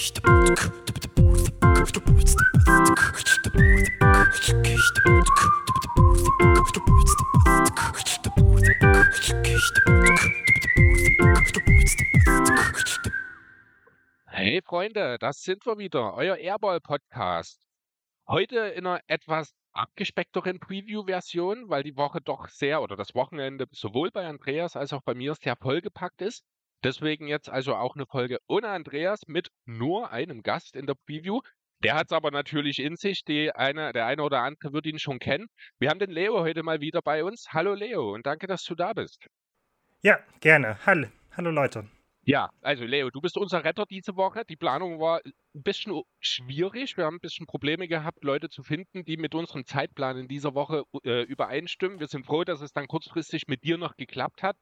Hey Freunde, das sind wir wieder, euer Airball-Podcast. Heute in einer etwas abgespeckteren Preview-Version, weil die Woche doch sehr oder das Wochenende sowohl bei Andreas als auch bei mir sehr vollgepackt ist. Deswegen jetzt also auch eine Folge ohne Andreas mit nur einem Gast in der Preview. Der hat es aber natürlich in sich. Die eine, der eine oder andere wird ihn schon kennen. Wir haben den Leo heute mal wieder bei uns. Hallo Leo und danke, dass du da bist. Ja, gerne. Hallo, hallo Leute. Ja, also Leo, du bist unser Retter diese Woche. Die Planung war ein bisschen schwierig. Wir haben ein bisschen Probleme gehabt, Leute zu finden, die mit unserem Zeitplan in dieser Woche äh, übereinstimmen. Wir sind froh, dass es dann kurzfristig mit dir noch geklappt hat.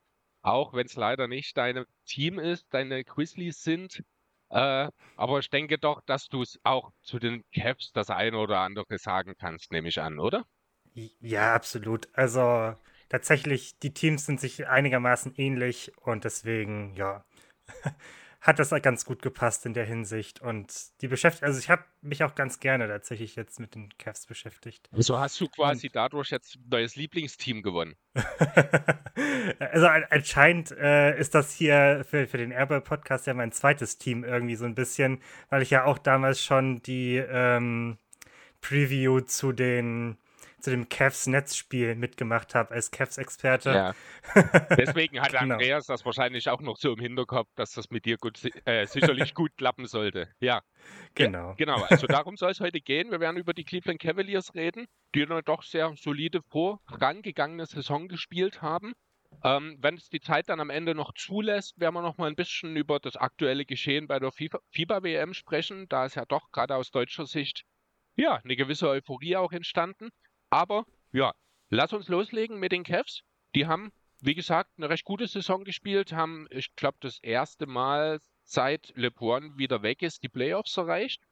Auch wenn es leider nicht dein Team ist, deine Grizzlies sind. Äh, aber ich denke doch, dass du es auch zu den Cavs das eine oder andere sagen kannst, nehme ich an, oder? Ja, absolut. Also tatsächlich, die Teams sind sich einigermaßen ähnlich und deswegen, ja, hat das ganz gut gepasst in der Hinsicht. Und die beschäftigt, also ich habe mich auch ganz gerne tatsächlich jetzt mit den Cavs beschäftigt. Also hast du quasi und, dadurch jetzt ein neues Lieblingsteam gewonnen. also anscheinend äh, ist das hier für, für den Airball-Podcast ja mein zweites Team irgendwie so ein bisschen, weil ich ja auch damals schon die ähm, Preview zu den zu dem Cavs-Netzspiel mitgemacht habe als Cavs-Experte. Ja. Deswegen hat genau. Andreas das wahrscheinlich auch noch so im Hinterkopf, dass das mit dir gut, äh, sicherlich gut klappen sollte. Ja. Genau. Ja, genau. Also darum soll es heute gehen. Wir werden über die Cleveland Cavaliers reden, die eine doch sehr solide vorangegangene Saison gespielt haben. Ähm, wenn es die Zeit dann am Ende noch zulässt, werden wir noch mal ein bisschen über das aktuelle Geschehen bei der FIBA-WM sprechen. Da ist ja doch gerade aus deutscher Sicht ja eine gewisse Euphorie auch entstanden. Aber ja, lass uns loslegen mit den Cavs. Die haben, wie gesagt, eine recht gute Saison gespielt, haben, ich glaube, das erste Mal seit LeBron wieder weg ist, die Playoffs erreicht.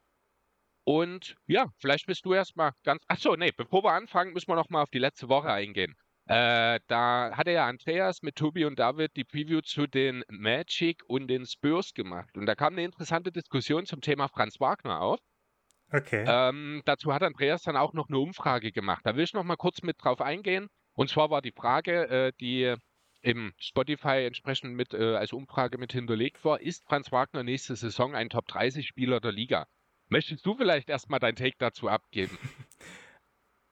Und ja, vielleicht bist du erstmal ganz. Achso, nee, bevor wir anfangen, müssen wir nochmal auf die letzte Woche eingehen. Äh, da hatte ja Andreas mit Tobi und David die Preview zu den Magic und den Spurs gemacht. Und da kam eine interessante Diskussion zum Thema Franz Wagner auf. Okay. Ähm, dazu hat Andreas dann auch noch eine Umfrage gemacht. Da will ich noch mal kurz mit drauf eingehen. Und zwar war die Frage, äh, die im Spotify entsprechend mit äh, als Umfrage mit hinterlegt war, ist Franz Wagner nächste Saison ein Top 30 Spieler der Liga? Möchtest du vielleicht erstmal dein Take dazu abgeben?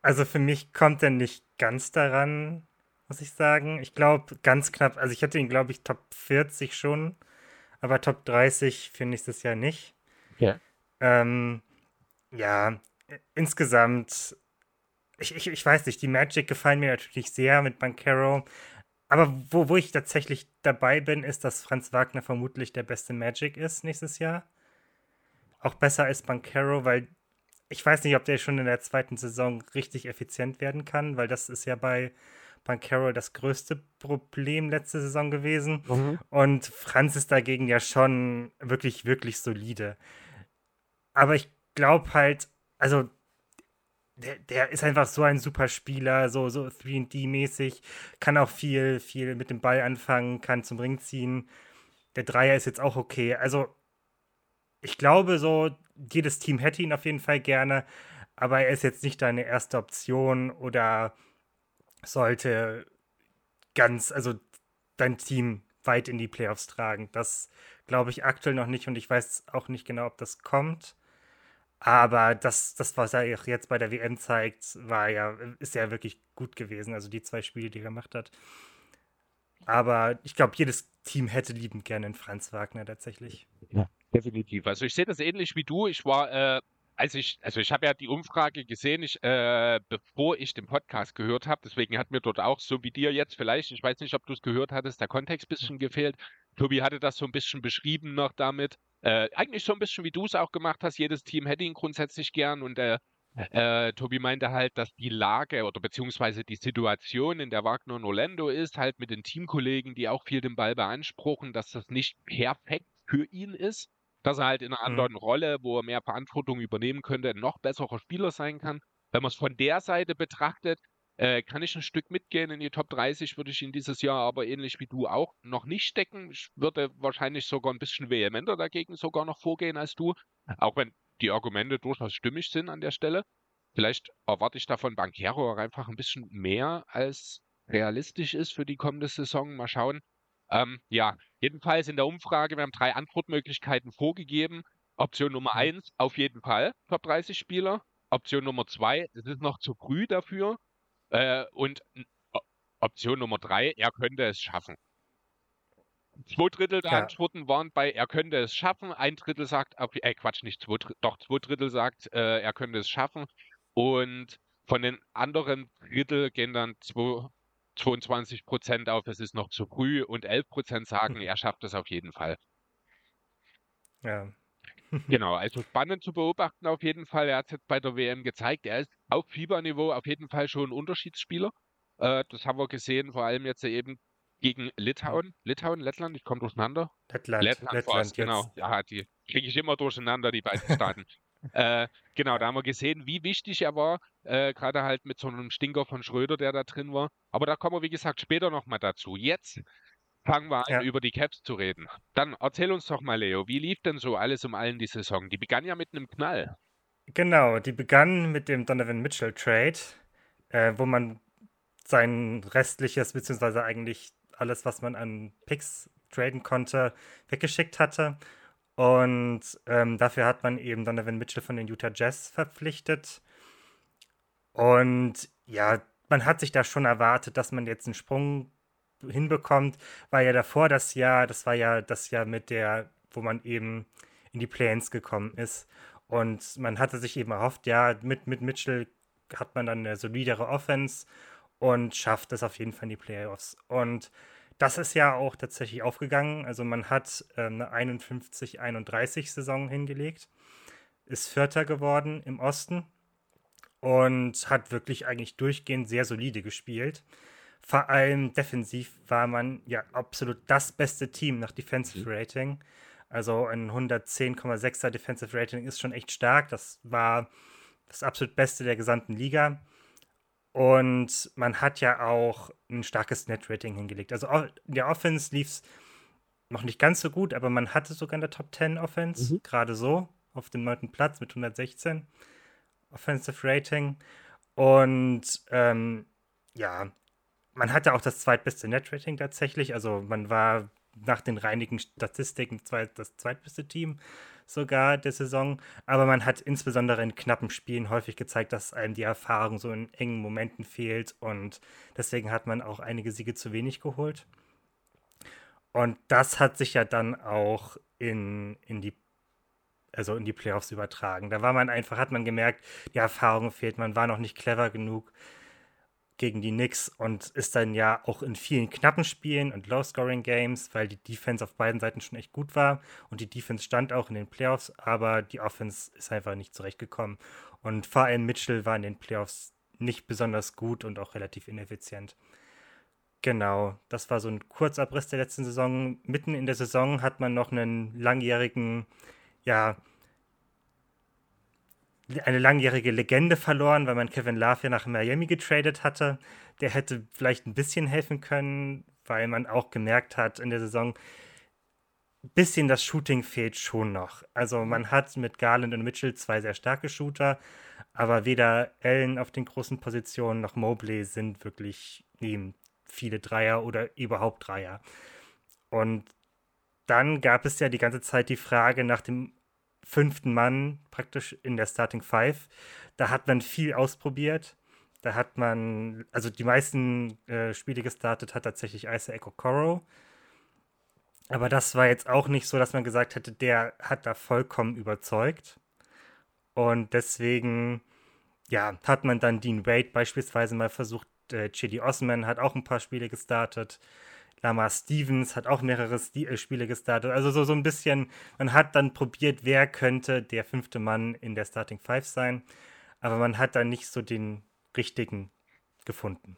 Also für mich kommt er nicht ganz daran, muss ich sagen. Ich glaube ganz knapp, also ich hätte ihn, glaube ich, Top 40 schon, aber Top 30 für nächstes Jahr nicht. Ja. Ähm, ja, insgesamt, ich, ich, ich weiß nicht, die Magic gefallen mir natürlich sehr mit Bankero. Aber wo, wo ich tatsächlich dabei bin, ist, dass Franz Wagner vermutlich der beste Magic ist nächstes Jahr. Auch besser als Bankero, weil ich weiß nicht, ob der schon in der zweiten Saison richtig effizient werden kann, weil das ist ja bei Bankero das größte Problem letzte Saison gewesen. Mhm. Und Franz ist dagegen ja schon wirklich, wirklich solide. Aber ich glaube halt, also der, der ist einfach so ein super Spieler, so, so 3D-mäßig, kann auch viel, viel mit dem Ball anfangen, kann zum Ring ziehen. Der Dreier ist jetzt auch okay. Also, ich glaube, so, jedes Team hätte ihn auf jeden Fall gerne, aber er ist jetzt nicht deine erste Option oder sollte ganz, also dein Team weit in die Playoffs tragen. Das glaube ich aktuell noch nicht und ich weiß auch nicht genau, ob das kommt. Aber das, das, was er jetzt bei der WM zeigt, war ja, ist ja wirklich gut gewesen. Also die zwei Spiele, die er gemacht hat. Aber ich glaube, jedes Team hätte liebend gerne einen Franz Wagner tatsächlich. Ja, definitiv. Also ich sehe das ähnlich wie du. Ich war, äh, als ich, also ich habe ja die Umfrage gesehen, ich, äh, bevor ich den Podcast gehört habe. Deswegen hat mir dort auch, so wie dir jetzt vielleicht, ich weiß nicht, ob du es gehört hattest, der Kontext ein bisschen gefehlt. Tobi hatte das so ein bisschen beschrieben noch damit. Äh, eigentlich so ein bisschen wie du es auch gemacht hast. Jedes Team hätte ihn grundsätzlich gern und äh, äh, Tobi meinte halt, dass die Lage oder beziehungsweise die Situation, in der Wagner und Orlando ist, halt mit den Teamkollegen, die auch viel den Ball beanspruchen, dass das nicht perfekt für ihn ist, dass er halt in einer mhm. anderen Rolle, wo er mehr Verantwortung übernehmen könnte, ein noch besserer Spieler sein kann. Wenn man es von der Seite betrachtet, Äh, kann ich ein Stück mitgehen. In die Top 30 würde ich ihn dieses Jahr aber ähnlich wie du auch noch nicht stecken. Ich würde wahrscheinlich sogar ein bisschen vehementer dagegen sogar noch vorgehen als du. Auch wenn die Argumente durchaus stimmig sind an der Stelle. Vielleicht erwarte ich davon Bankero auch einfach ein bisschen mehr als realistisch ist für die kommende Saison. Mal schauen. Ähm, ja, jedenfalls in der Umfrage, wir haben drei Antwortmöglichkeiten vorgegeben. Option Nummer 1, mhm. auf jeden Fall Top 30 Spieler. Option Nummer 2, es ist noch zu früh dafür. Äh, und Option Nummer 3, er könnte es schaffen. Zwei Drittel der ja. Antworten waren bei, er könnte es schaffen. Ein Drittel sagt, äh, Quatsch, nicht zwei Drittel, doch zwei Drittel sagt, äh, er könnte es schaffen. Und von den anderen Drittel gehen dann zwei, 22 Prozent auf, es ist noch zu früh und 11 Prozent sagen, er schafft es auf jeden Fall. Ja. Genau, also spannend zu beobachten auf jeden Fall. Er hat es jetzt bei der WM gezeigt. Er ist auf Fieberniveau auf jeden Fall schon ein Unterschiedsspieler. Äh, das haben wir gesehen, vor allem jetzt eben gegen Litauen. Litauen, Lettland, ich komme durcheinander. Lettland, Lettland, Lettland genau. Ja, die kriege ich immer durcheinander, die beiden Staaten. äh, genau, da haben wir gesehen, wie wichtig er war, äh, gerade halt mit so einem Stinker von Schröder, der da drin war. Aber da kommen wir, wie gesagt, später nochmal dazu. Jetzt fangen wir an, ja. über die Caps zu reden. Dann erzähl uns doch mal, Leo, wie lief denn so alles um allen die Saison? Die begann ja mit einem Knall. Genau, die begann mit dem Donovan Mitchell Trade, äh, wo man sein restliches, beziehungsweise eigentlich alles, was man an Picks traden konnte, weggeschickt hatte. Und ähm, dafür hat man eben Donovan Mitchell von den Utah Jazz verpflichtet. Und ja, man hat sich da schon erwartet, dass man jetzt einen Sprung hinbekommt, weil ja davor das Jahr, das war ja das Jahr mit der, wo man eben in die Play-ins gekommen ist. Und man hatte sich eben erhofft, ja, mit, mit Mitchell hat man dann eine solidere Offense und schafft es auf jeden Fall in die Playoffs. Und das ist ja auch tatsächlich aufgegangen. Also man hat äh, eine 51-31 Saison hingelegt, ist Vierter geworden im Osten und hat wirklich eigentlich durchgehend sehr solide gespielt. Vor allem defensiv war man ja absolut das beste Team nach Defensive mhm. Rating. Also ein 110,6er Defensive Rating ist schon echt stark. Das war das absolut Beste der gesamten Liga. Und man hat ja auch ein starkes Net-Rating hingelegt. Also in der Offense lief es noch nicht ganz so gut, aber man hatte sogar in der Top 10 Offense, mhm. gerade so, auf dem neunten Platz mit 116 Offensive Rating. Und ähm, ja, man hatte auch das zweitbeste Net-Rating tatsächlich. Also man war nach den reinigen Statistiken das zweitbeste Team sogar der Saison. Aber man hat insbesondere in knappen Spielen häufig gezeigt, dass einem die Erfahrung so in engen Momenten fehlt. Und deswegen hat man auch einige Siege zu wenig geholt. Und das hat sich ja dann auch in, in die also in die Playoffs übertragen. Da war man einfach, hat man gemerkt, die Erfahrung fehlt, man war noch nicht clever genug gegen die Knicks und ist dann ja auch in vielen knappen Spielen und Low-Scoring-Games, weil die Defense auf beiden Seiten schon echt gut war und die Defense stand auch in den Playoffs, aber die Offense ist einfach nicht zurechtgekommen. Und vor allem Mitchell war in den Playoffs nicht besonders gut und auch relativ ineffizient. Genau, das war so ein Kurzabriss der letzten Saison. Mitten in der Saison hat man noch einen langjährigen, ja, eine langjährige Legende verloren, weil man Kevin Love ja nach Miami getradet hatte. Der hätte vielleicht ein bisschen helfen können, weil man auch gemerkt hat in der Saison, ein bisschen das Shooting fehlt schon noch. Also man hat mit Garland und Mitchell zwei sehr starke Shooter, aber weder Allen auf den großen Positionen noch Mobley sind wirklich eben viele Dreier oder überhaupt Dreier. Und dann gab es ja die ganze Zeit die Frage nach dem fünften Mann praktisch in der Starting Five. Da hat man viel ausprobiert. Da hat man, also die meisten äh, Spiele gestartet hat tatsächlich Isaac Okoro. Aber das war jetzt auch nicht so, dass man gesagt hätte, der hat da vollkommen überzeugt. Und deswegen, ja, hat man dann Dean Wade beispielsweise mal versucht. Äh, Chili Osman hat auch ein paar Spiele gestartet. Lamar Stevens hat auch mehrere äh, Spiele gestartet. Also so, so ein bisschen, man hat dann probiert, wer könnte der fünfte Mann in der Starting Five sein. Aber man hat dann nicht so den richtigen gefunden.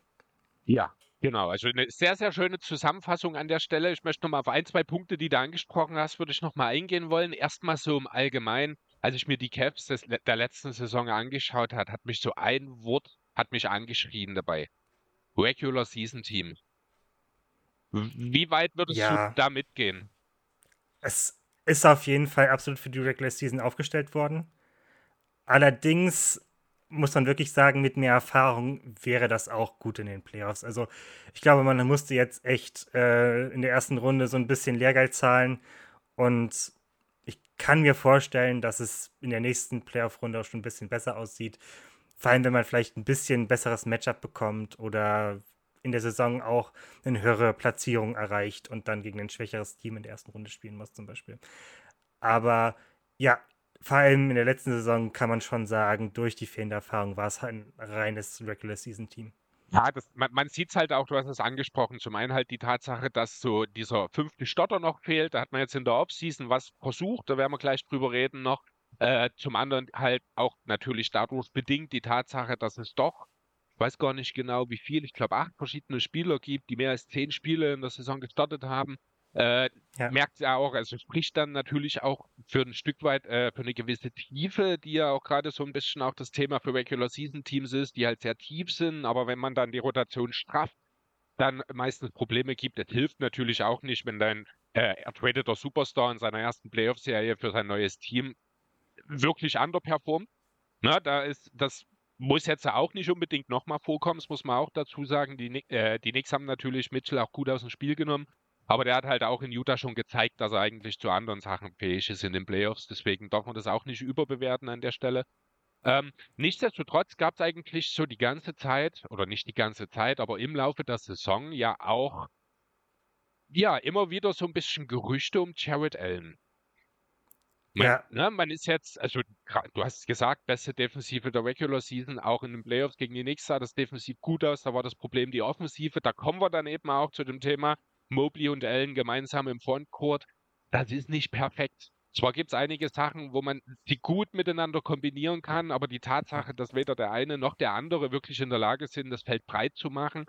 Ja, Genau, also eine sehr, sehr schöne Zusammenfassung an der Stelle. Ich möchte nochmal auf ein, zwei Punkte, die du angesprochen hast, würde ich nochmal eingehen wollen. Erstmal so im Allgemeinen, als ich mir die Caps des, der letzten Saison angeschaut habe, hat mich so ein Wort hat mich angeschrien dabei. Regular Season Team. Wie weit würdest ja. du da mitgehen? Es ist auf jeden Fall absolut für die Regular Season aufgestellt worden. Allerdings muss man wirklich sagen, mit mehr Erfahrung wäre das auch gut in den Playoffs. Also ich glaube, man musste jetzt echt äh, in der ersten Runde so ein bisschen Lehrgeld zahlen und ich kann mir vorstellen, dass es in der nächsten Playoff-Runde auch schon ein bisschen besser aussieht. Vor allem, wenn man vielleicht ein bisschen besseres Matchup bekommt oder in der Saison auch eine höhere Platzierung erreicht und dann gegen ein schwächeres Team in der ersten Runde spielen muss, zum Beispiel. Aber ja, vor allem in der letzten Saison kann man schon sagen, durch die fehlende Erfahrung war es ein reines Regular Season Team. Ja, das, man, man sieht es halt auch, du hast es angesprochen. Zum einen halt die Tatsache, dass so dieser fünfte Stotter noch fehlt. Da hat man jetzt in der Offseason was versucht, da werden wir gleich drüber reden noch. Äh, zum anderen halt auch natürlich dadurch bedingt die Tatsache, dass es doch, weiß gar nicht genau wie viel, ich glaube acht verschiedene Spieler gibt, die mehr als zehn Spiele in der Saison gestartet haben. Äh, ja. Merkt ja auch, also spricht dann natürlich auch für ein Stück weit, äh, für eine gewisse Tiefe, die ja auch gerade so ein bisschen auch das Thema für Regular Season Teams ist, die halt sehr tief sind, aber wenn man dann die Rotation strafft, dann meistens Probleme gibt. Das hilft natürlich auch nicht, wenn dein äh, ertradeter Superstar in seiner ersten Playoff-Serie für sein neues Team wirklich underperformt. Na, da ist, das muss jetzt auch nicht unbedingt nochmal vorkommen, das muss man auch dazu sagen. Die, äh, die Knicks haben natürlich Mitchell auch gut aus dem Spiel genommen. Aber der hat halt auch in Utah schon gezeigt, dass er eigentlich zu anderen Sachen fähig ist in den Playoffs. Deswegen darf man das auch nicht überbewerten an der Stelle. Ähm, nichtsdestotrotz gab es eigentlich so die ganze Zeit, oder nicht die ganze Zeit, aber im Laufe der Saison ja auch, ja, immer wieder so ein bisschen Gerüchte um Jared Allen. Man, ja. Ne, man ist jetzt, also du hast gesagt, beste Defensive der Regular Season, auch in den Playoffs gegen die Knicks sah das defensiv gut aus, da war das Problem die Offensive. Da kommen wir dann eben auch zu dem Thema, Mobley und Allen gemeinsam im Frontcourt, das ist nicht perfekt. Zwar gibt es einige Sachen, wo man sie gut miteinander kombinieren kann, aber die Tatsache, dass weder der eine noch der andere wirklich in der Lage sind, das Feld breit zu machen,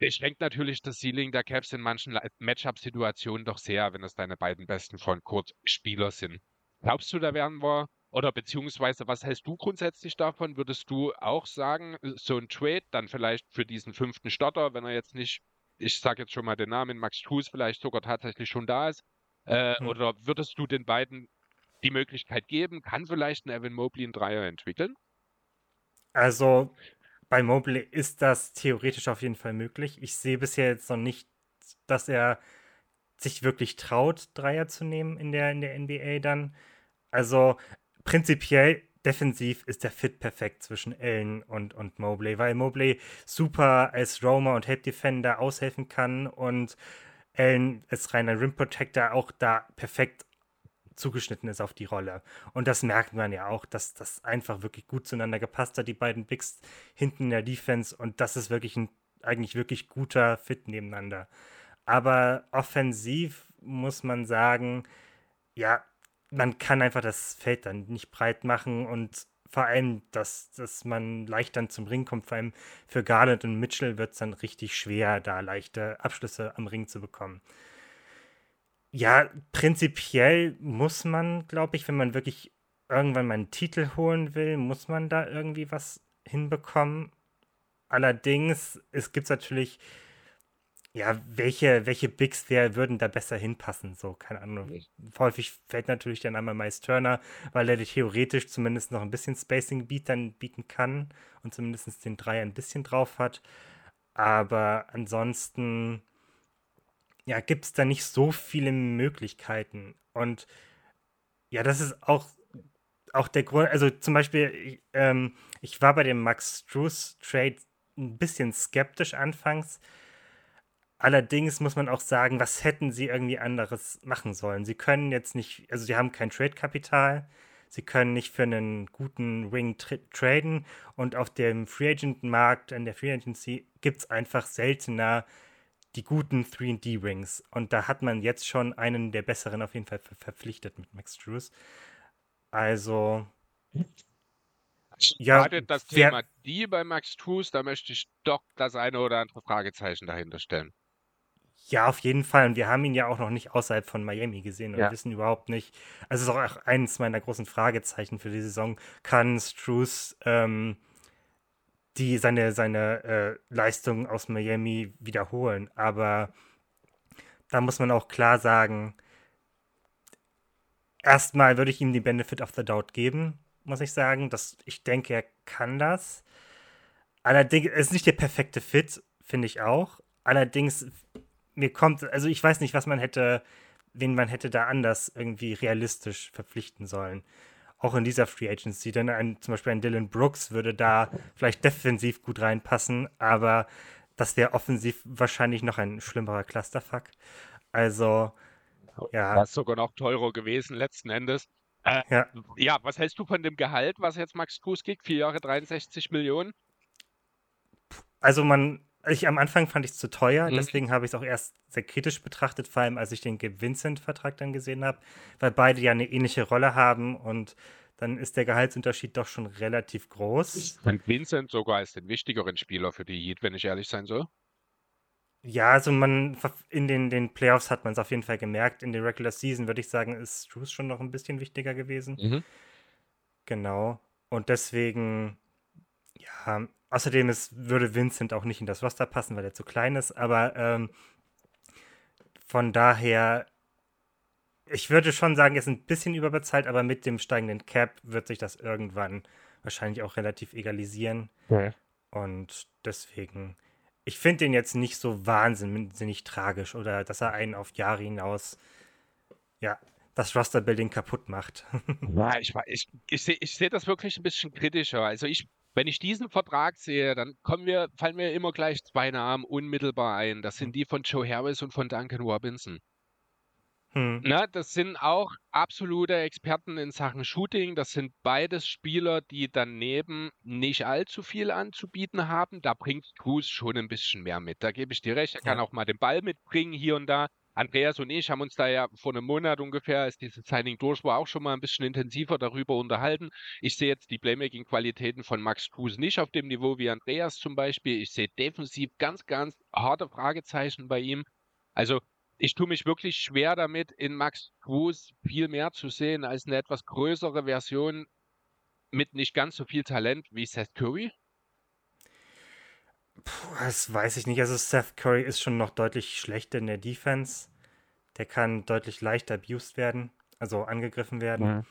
beschränkt natürlich das Ceiling der Caps in manchen Matchup-Situationen doch sehr, wenn es deine beiden besten Frontcourt-Spieler sind. Glaubst du, da werden wir, oder beziehungsweise was hältst du grundsätzlich davon? Würdest du auch sagen, so ein Trade dann vielleicht für diesen fünften Starter, wenn er jetzt nicht ich sage jetzt schon mal den Namen, Max Trues vielleicht sogar tatsächlich schon da ist? Äh, mhm. Oder würdest du den beiden die Möglichkeit geben? Kann vielleicht ein Evan Mobley einen Dreier entwickeln? Also bei Mobley ist das theoretisch auf jeden Fall möglich. Ich sehe bisher jetzt noch nicht, dass er sich wirklich traut, Dreier zu nehmen in der, in der NBA dann. Also prinzipiell defensiv ist der Fit perfekt zwischen Allen und, und Mobley, weil Mobley super als Roamer und Help Defender aushelfen kann und Allen als reiner Rim Protector auch da perfekt zugeschnitten ist auf die Rolle. Und das merkt man ja auch, dass das einfach wirklich gut zueinander gepasst hat, die beiden Bigs hinten in der Defense. Und das ist wirklich ein eigentlich wirklich guter Fit nebeneinander. Aber offensiv muss man sagen, ja, man kann einfach das Feld dann nicht breit machen und vor allem, dass, dass man leicht dann zum Ring kommt, vor allem für Garland und Mitchell wird es dann richtig schwer, da leichte Abschlüsse am Ring zu bekommen. Ja, prinzipiell muss man, glaube ich, wenn man wirklich irgendwann mal einen Titel holen will, muss man da irgendwie was hinbekommen. Allerdings, es gibt natürlich ja, welche, welche Bigs wer würden da besser hinpassen? So, keine Ahnung. Häufig fällt natürlich dann einmal Miles Turner, weil er theoretisch zumindest noch ein bisschen Spacing Beat dann bieten kann und zumindest den Dreier ein bisschen drauf hat. Aber ansonsten, ja, gibt es da nicht so viele Möglichkeiten. Und ja, das ist auch, auch der Grund, also zum Beispiel, ähm, ich war bei dem Max Struess Trade ein bisschen skeptisch anfangs, Allerdings muss man auch sagen, was hätten sie irgendwie anderes machen sollen? Sie können jetzt nicht, also sie haben kein Trade-Kapital, sie können nicht für einen guten Wing tra traden und auf dem Free Agent-Markt, in der Free Agency, gibt es einfach seltener die guten 3D-Rings. Und da hat man jetzt schon einen der besseren auf jeden Fall ver verpflichtet mit Max Drews. Also. Ja, Gerade das Thema die bei Max Drews, da möchte ich doch das eine oder andere Fragezeichen dahinter stellen. Ja, auf jeden Fall. Und wir haben ihn ja auch noch nicht außerhalb von Miami gesehen und ja. wissen überhaupt nicht. Also es ist auch eines meiner großen Fragezeichen für die Saison. Kann Struce ähm, die seine, seine äh, Leistung aus Miami wiederholen. Aber da muss man auch klar sagen, erstmal würde ich ihm die Benefit of the Doubt geben, muss ich sagen. Das, ich denke, er kann das. Allerdings es ist nicht der perfekte Fit, finde ich auch. Allerdings, mir kommt, also ich weiß nicht, was man hätte, wen man hätte da anders irgendwie realistisch verpflichten sollen. Auch in dieser Free Agency. Denn ein, zum Beispiel ein Dylan Brooks würde da vielleicht defensiv gut reinpassen, aber das wäre offensiv wahrscheinlich noch ein schlimmerer Clusterfuck. Also, ja. Das ist sogar noch teurer gewesen letzten Endes. Äh, ja. ja, was hältst du von dem Gehalt, was jetzt Max Cruz kriegt? Vier Jahre 63 Millionen? Also man, ich, am Anfang fand ich es zu teuer, mhm. deswegen habe ich es auch erst sehr kritisch betrachtet, vor allem als ich den Vincent-Vertrag dann gesehen habe, weil beide ja eine ähnliche Rolle haben und dann ist der Gehaltsunterschied doch schon relativ groß. Und Vincent sogar als den wichtigeren Spieler für die Heat, wenn ich ehrlich sein soll. Ja, also man in den, den Playoffs hat man es auf jeden Fall gemerkt. In der Regular Season würde ich sagen, ist Struce schon noch ein bisschen wichtiger gewesen. Mhm. Genau. Und deswegen, ja, außerdem ist, würde Vincent auch nicht in das Roster passen, weil er zu klein ist. Aber ähm, von daher, ich würde schon sagen, er ist ein bisschen überbezahlt, aber mit dem steigenden Cap wird sich das irgendwann wahrscheinlich auch relativ egalisieren. Ja. Und deswegen ich finde den jetzt nicht so wahnsinnig tragisch oder dass er einen auf Jahre hinaus, ja, das Roster-Building kaputt macht. ja, ich, ich, ich sehe ich seh das wirklich ein bisschen kritischer. Also ich, wenn ich diesen Vertrag sehe, dann kommen wir, fallen mir immer gleich zwei Namen unmittelbar ein. Das sind die von Joe Harris und von Duncan Robinson. Hm. Na, das sind auch absolute Experten in Sachen Shooting. Das sind beides Spieler, die daneben nicht allzu viel anzubieten haben. Da bringt Cruz schon ein bisschen mehr mit. Da gebe ich dir recht. Er kann auch mal den Ball mitbringen hier und da. Andreas und ich haben uns da ja vor einem Monat ungefähr, als dieses Signing durch war, auch schon mal ein bisschen intensiver darüber unterhalten. Ich sehe jetzt die Playmaking-Qualitäten von Max Cruz nicht auf dem Niveau wie Andreas zum Beispiel. Ich sehe defensiv ganz, ganz harte Fragezeichen bei ihm. Also ich tue mich wirklich schwer damit, in Max Cruz viel mehr zu sehen als eine etwas größere Version mit nicht ganz so viel Talent wie Seth Curry. Puh, das weiß ich nicht. Also Seth Curry ist schon noch deutlich schlechter in der Defense. Der kann deutlich leichter abused werden, also angegriffen werden. Ja.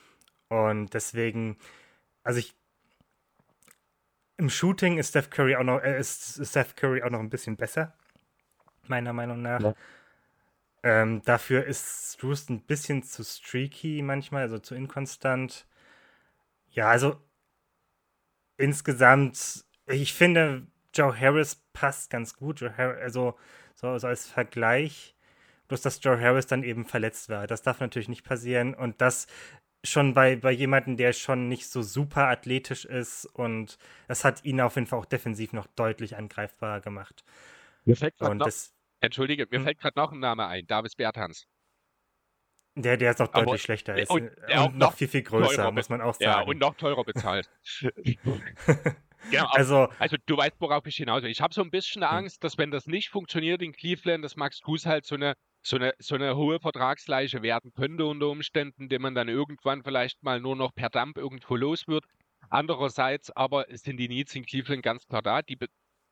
Und deswegen, also ich im Shooting ist Steph Curry auch noch, äh, ist Steph Curry auch noch ein bisschen besser, meiner Meinung nach. Ja. Ähm, dafür ist Struce ein bisschen zu streaky manchmal, also zu inkonstant. Ja, also insgesamt, ich finde, Joe Harris passt ganz gut. Harris, also so, so als Vergleich. Bloß, dass Joe Harris dann eben verletzt war. Das darf natürlich nicht passieren. Und das schon bei, bei jemandem, der schon nicht so super athletisch ist. Und das hat ihn auf jeden Fall auch defensiv noch deutlich angreifbarer gemacht. Perfekt. Und das, Entschuldige, mir hm. fällt gerade noch ein Name ein, Davis Bertans. Der, der ist noch deutlich Aber, schlechter ist. Und, und noch, noch, viel, viel größer, muss man auch sagen. Ja, und noch teurer bezahlt. genau, also, also du weißt, worauf ich hinaus will. Ich habe so ein bisschen hm. Angst, dass wenn das nicht funktioniert in Cleveland, dass Max Cruz halt so eine, so eine, so eine hohe Vertragsleiche werden könnte unter Umständen, den man dann irgendwann vielleicht mal nur noch per Dump irgendwo los wird. Andererseits aber sind die Needs in Cleveland ganz klar da. Die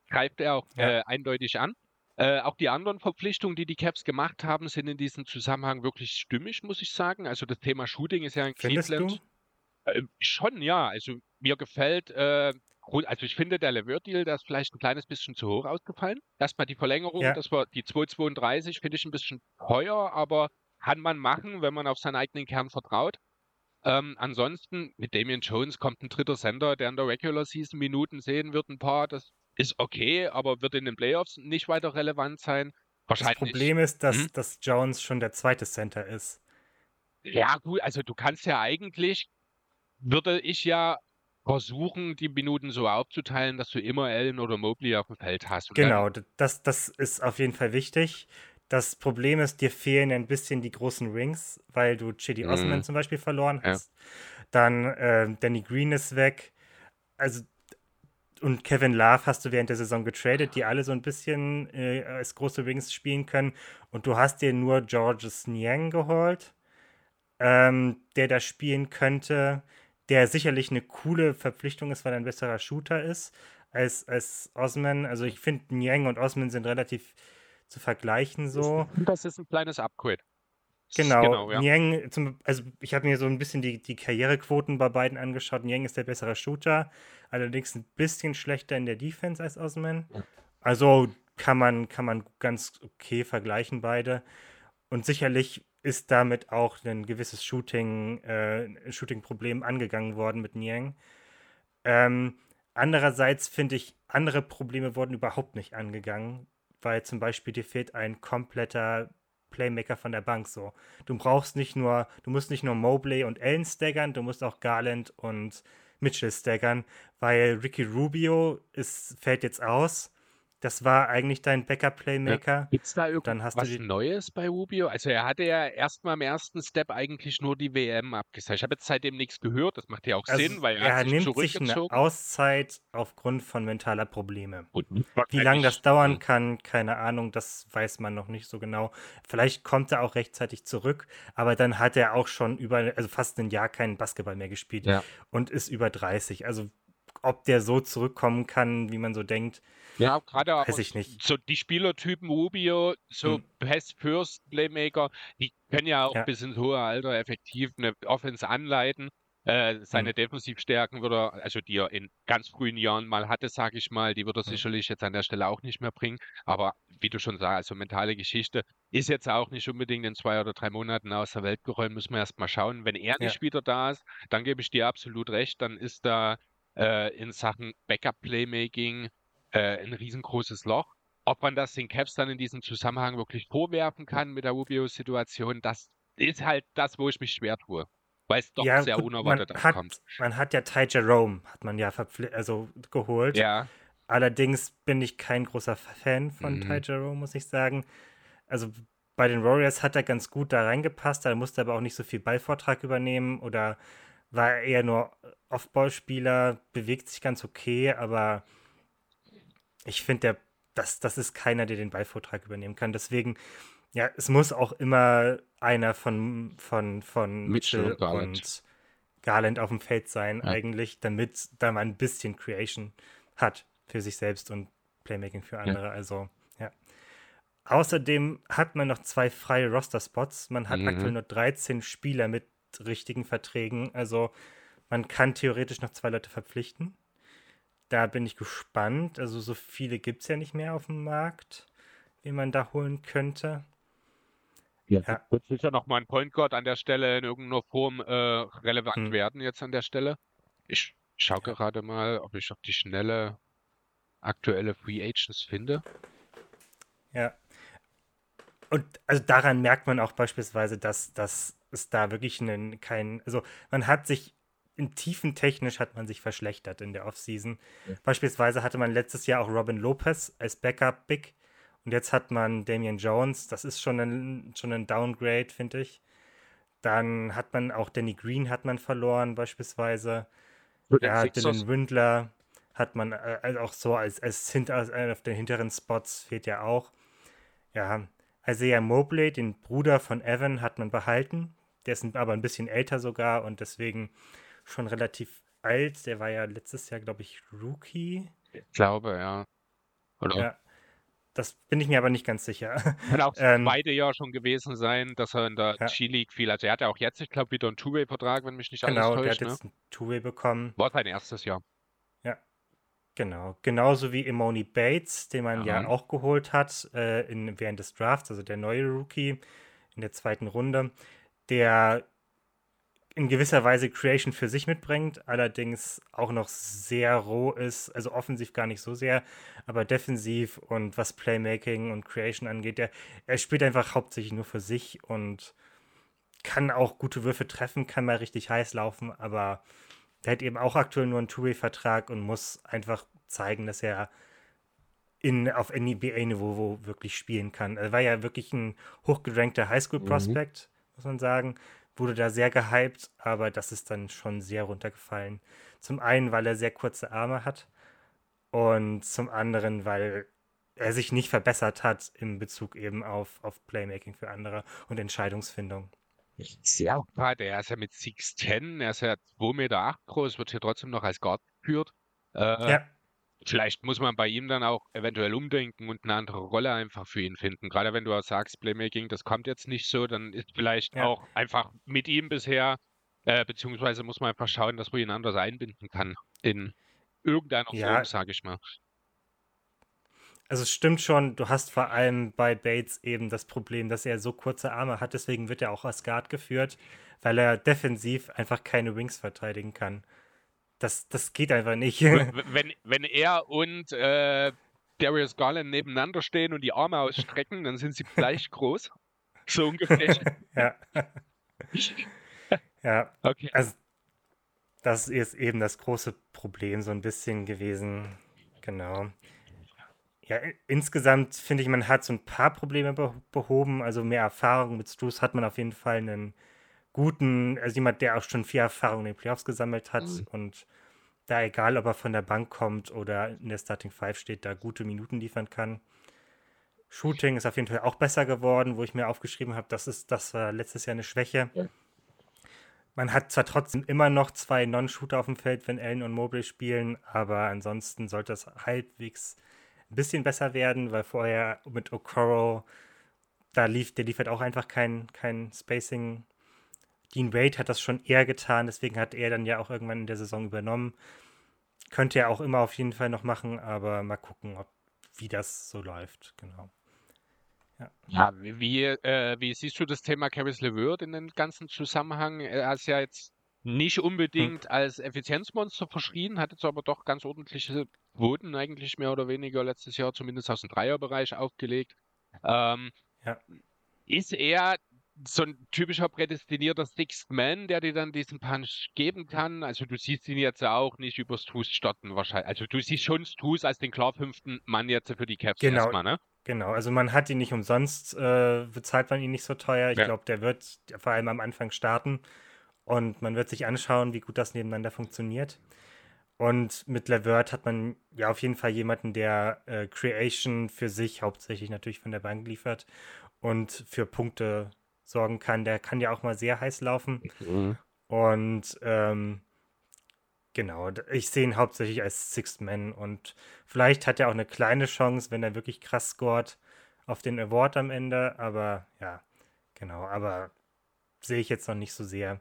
greift er auch ja. äh, eindeutig an. Äh, auch die anderen Verpflichtungen, die die Caps gemacht haben, sind in diesem Zusammenhang wirklich stimmig, muss ich sagen. Also das Thema Shooting ist ja in Findest Cleveland. Du? Äh, schon, ja. Also mir gefällt, äh, also ich finde, der Levert-Deal, der ist vielleicht ein kleines bisschen zu hoch ausgefallen. Erstmal die Verlängerung, ja. das war die 232, finde ich ein bisschen teuer, aber kann man machen, wenn man auf seinen eigenen Kern vertraut. Ähm, ansonsten, mit Damian Jones kommt ein dritter Sender, der in der Regular Season Minuten sehen wird, ein paar. Das ist okay, aber wird in den Playoffs nicht weiter relevant sein. Wahrscheinlich. Das Problem ist, dass, hm? dass Jones schon der zweite Center ist. Ja, gut, also du kannst ja eigentlich, würde ich ja versuchen, die Minuten so aufzuteilen, dass du immer Allen oder Mobley auf dem Feld hast. genau, das, das ist auf jeden Fall wichtig. Das Problem ist, dir fehlen ein bisschen die großen Rings, weil du Chidi mhm. Osman zum Beispiel verloren hast. Ja. Dann äh, Danny Green ist weg. Also und Kevin Love hast du während der Saison getradet, die alle so ein bisschen äh, als große Wings spielen können. Und du hast dir nur Georges Niang geholt, ähm, der da spielen könnte, der sicherlich eine coole Verpflichtung ist, weil er ein besserer Shooter ist. als, als Osman. Also ich finde, Niang und Osman sind relativ zu vergleichen so. Das ist ein kleines Upgrade. Genau, genau ja. Niang, zum, also ich habe mir so ein bisschen die, die Karrierequoten bei beiden angeschaut. Niang ist der bessere Shooter, allerdings ein bisschen schlechter in der Defense als Osman. Also kann man, kann man ganz okay vergleichen beide. Und sicherlich ist damit auch ein gewisses Shooting, äh, Shooting-Problem angegangen worden mit Niang. Ähm, andererseits finde ich, andere Probleme wurden überhaupt nicht angegangen, weil zum Beispiel dir fehlt ein kompletter Playmaker von der Bank so. Du brauchst nicht nur, du musst nicht nur Mobley und Allen staggern, du musst auch Garland und Mitchell staggern, weil Ricky Rubio ist, fällt jetzt aus das war eigentlich dein Backup-Playmaker. Ja. Gibt es da irgendwas Neues bei Rubio? Also er hatte ja erstmal im ersten Step eigentlich nur die WM abgesagt. Ich habe jetzt seitdem nichts gehört, das macht ja auch also Sinn, weil er, er hat sich nimmt sich eine Auszeit aufgrund von mentaler Probleme. Wie lange das dauern hm. kann, keine Ahnung, das weiß man noch nicht so genau. Vielleicht kommt er auch rechtzeitig zurück, aber dann hat er auch schon über, also fast ein Jahr keinen Basketball mehr gespielt ja. und ist über 30. Also ob der so zurückkommen kann, wie man so denkt, ja, gerade weiß ich nicht. So die Spielertypen Rubio, so hm. Pass First Playmaker, die können ja auch ja. bis ins hohe Alter effektiv eine Offense anleiten. Äh, seine hm. Defensivstärken würde er, also die er in ganz frühen Jahren mal hatte, sage ich mal, die wird er hm. sicherlich jetzt an der Stelle auch nicht mehr bringen. Aber wie du schon sagst, also mentale Geschichte ist jetzt auch nicht unbedingt in zwei oder drei Monaten aus der Welt geräumt, müssen wir erst mal schauen. Wenn er nicht ja. wieder da ist, dann gebe ich dir absolut recht, dann ist da äh, in Sachen Backup-Playmaking äh, ein riesengroßes Loch. Ob man das den Caps dann in diesem Zusammenhang wirklich vorwerfen kann mit der Rubio-Situation, das ist halt das, wo ich mich schwer tue. Weil es doch ja, sehr gut, unerwartet man hat, Man hat ja Ty Jerome, hat man ja also geholt. Ja. Allerdings bin ich kein großer Fan von mhm. Ty Jerome, muss ich sagen. Also bei den Warriors hat er ganz gut da reingepasst, da musste aber auch nicht so viel Ballvortrag übernehmen oder war eher nur Off-Ball-Spieler, bewegt sich ganz okay, aber ich finde, das, das ist keiner, der den Ballvortrag übernehmen kann. Deswegen, ja, es muss auch immer einer von, von, von Mitchell, und, Garland. und Garland auf dem Feld sein, ja. eigentlich, damit da man ein bisschen Creation hat für sich selbst und Playmaking für andere. Ja. Also, ja. Außerdem hat man noch zwei freie Roster-Spots. Man hat mhm. aktuell nur 13 Spieler mit richtigen Verträgen. Also, man kann theoretisch noch zwei Leute verpflichten. Da bin ich gespannt. Also so viele gibt es ja nicht mehr auf dem Markt, wie man da holen könnte. Ja, ja. wird sicher nochmal ein Point Guard an der Stelle in irgendeiner Form äh, relevant hm. werden jetzt an der Stelle. Ich schaue ja. gerade mal, ob ich auf die schnelle aktuelle Free Agents finde. Ja. Und also daran merkt man auch beispielsweise, dass, dass es da wirklich einen, kein, also man hat sich in Tiefen technisch hat man sich verschlechtert in der Offseason. Ja. Beispielsweise hatte man letztes Jahr auch Robin Lopez als Backup Big und jetzt hat man Damian Jones. Das ist schon ein, schon ein Downgrade, finde ich. Dann hat man auch Danny Green hat man verloren beispielsweise. ja, Dylan Windler hat man äh, also auch so als, als hinter, auf den hinteren Spots fehlt ja auch. Ja, Isaiah Mobley, den Bruder von Evan, hat man behalten. Der ist aber ein bisschen älter sogar und deswegen schon relativ alt. Der war ja letztes Jahr, glaube ich, Rookie. Ich glaube, ja. Oder? Ja. Das bin ich mir aber nicht ganz sicher. Kann auch ähm, beide Jahr schon gewesen sein, dass er in der ja. G-League viel. Also er hat ja auch jetzt, ich glaube, wieder einen Two-Way-Vertrag, wenn mich nicht genau, alles täuscht. Genau, der hat ne? jetzt einen Two-Way bekommen. War sein erstes Jahr. Ja, genau. Genauso wie Imoni Bates, den man ja, ja auch geholt hat äh, in, während des Drafts, also der neue Rookie in der zweiten Runde. Der in gewisser Weise Creation für sich mitbringt, allerdings auch noch sehr roh ist, also offensiv gar nicht so sehr, aber defensiv und was Playmaking und Creation angeht, der, er spielt einfach hauptsächlich nur für sich und kann auch gute Würfe treffen, kann mal richtig heiß laufen, aber der hat eben auch aktuell nur einen Two-Way-Vertrag und muss einfach zeigen, dass er in, auf NBA-Niveau wirklich spielen kann. Er war ja wirklich ein hochgerankter Highschool-Prospect, mhm. Muss man sagen wurde da sehr gehypt, aber das ist dann schon sehr runtergefallen. Zum einen, weil er sehr kurze Arme hat und zum anderen, weil er sich nicht verbessert hat in Bezug eben auf, auf Playmaking für andere und Entscheidungsfindung. Sehr breit, er ist ja mit 6'10, er ist ja 2,8 Meter groß, wird hier trotzdem noch als Guard geführt. Äh, ja. Vielleicht muss man bei ihm dann auch eventuell umdenken und eine andere Rolle einfach für ihn finden. Gerade wenn du auch sagst, Playmaking, das kommt jetzt nicht so, dann ist vielleicht ja. auch einfach mit ihm bisher, äh, beziehungsweise muss man einfach schauen, dass man ihn anders einbinden kann in irgendeiner ja. Form, sage ich mal. Also es stimmt schon, du hast vor allem bei Bates eben das Problem, dass er so kurze Arme hat, deswegen wird er auch als Guard geführt, weil er defensiv einfach keine Wings verteidigen kann. Das, das geht einfach nicht. Wenn, wenn er und äh, Darius Garland nebeneinander stehen und die Arme ausstrecken, dann sind sie gleich groß. So ungefähr. ja. ja. Okay. Also, das ist eben das große Problem so ein bisschen gewesen. Genau. Ja, insgesamt finde ich, man hat so ein paar Probleme behoben. Also mehr Erfahrung mit Struce hat man auf jeden Fall einen guten, also jemand, der auch schon viel Erfahrung in den Playoffs gesammelt hat mhm. und da egal, ob er von der Bank kommt oder in der Starting Five steht, da gute Minuten liefern kann. Shooting ist auf jeden Fall auch besser geworden, wo ich mir aufgeschrieben habe, das ist, das war letztes Jahr eine Schwäche. Ja. Man hat zwar trotzdem immer noch zwei Non-Shooter auf dem Feld, wenn Allen und Mobley spielen, aber ansonsten sollte es halbwegs ein bisschen besser werden, weil vorher mit Okoro, da lief, der liefert auch einfach kein, kein Spacing Dean Wade hat das schon eher getan, deswegen hat er dann ja auch irgendwann in der Saison übernommen. Könnte er auch immer auf jeden Fall noch machen, aber mal gucken, ob, wie das so läuft, genau. Ja, ja wie, äh, wie siehst du das Thema Caris LeVert in den ganzen Zusammenhang? Er ist ja jetzt nicht unbedingt hm. als Effizienzmonster verschrien, hat jetzt aber doch ganz ordentliche Quoten eigentlich mehr oder weniger letztes Jahr zumindest aus dem Dreierbereich aufgelegt. Ähm, ja. Ist er so ein typischer prädestinierter Sixth Man, der dir dann diesen Punch geben kann. Also du siehst ihn jetzt auch nicht übers Tus stotten wahrscheinlich. Also du siehst schon Tus als den klar fünften Mann jetzt für die Caps genau. erstmal, ne? Genau, also man hat ihn nicht umsonst, äh, bezahlt man ihn nicht so teuer. Ich ja. glaube, der wird vor allem am Anfang starten und man wird sich anschauen, wie gut das nebeneinander funktioniert. Und mit Levert hat man ja auf jeden Fall jemanden, der äh, Creation für sich hauptsächlich natürlich von der Bank liefert und für Punkte sorgen kann. Der kann ja auch mal sehr heiß laufen. Mhm. Und ähm, genau, ich sehe ihn hauptsächlich als Sixth Man und vielleicht hat er auch eine kleine Chance, wenn er wirklich krass scored auf den Award am Ende. Aber ja, genau, aber sehe ich jetzt noch nicht so sehr,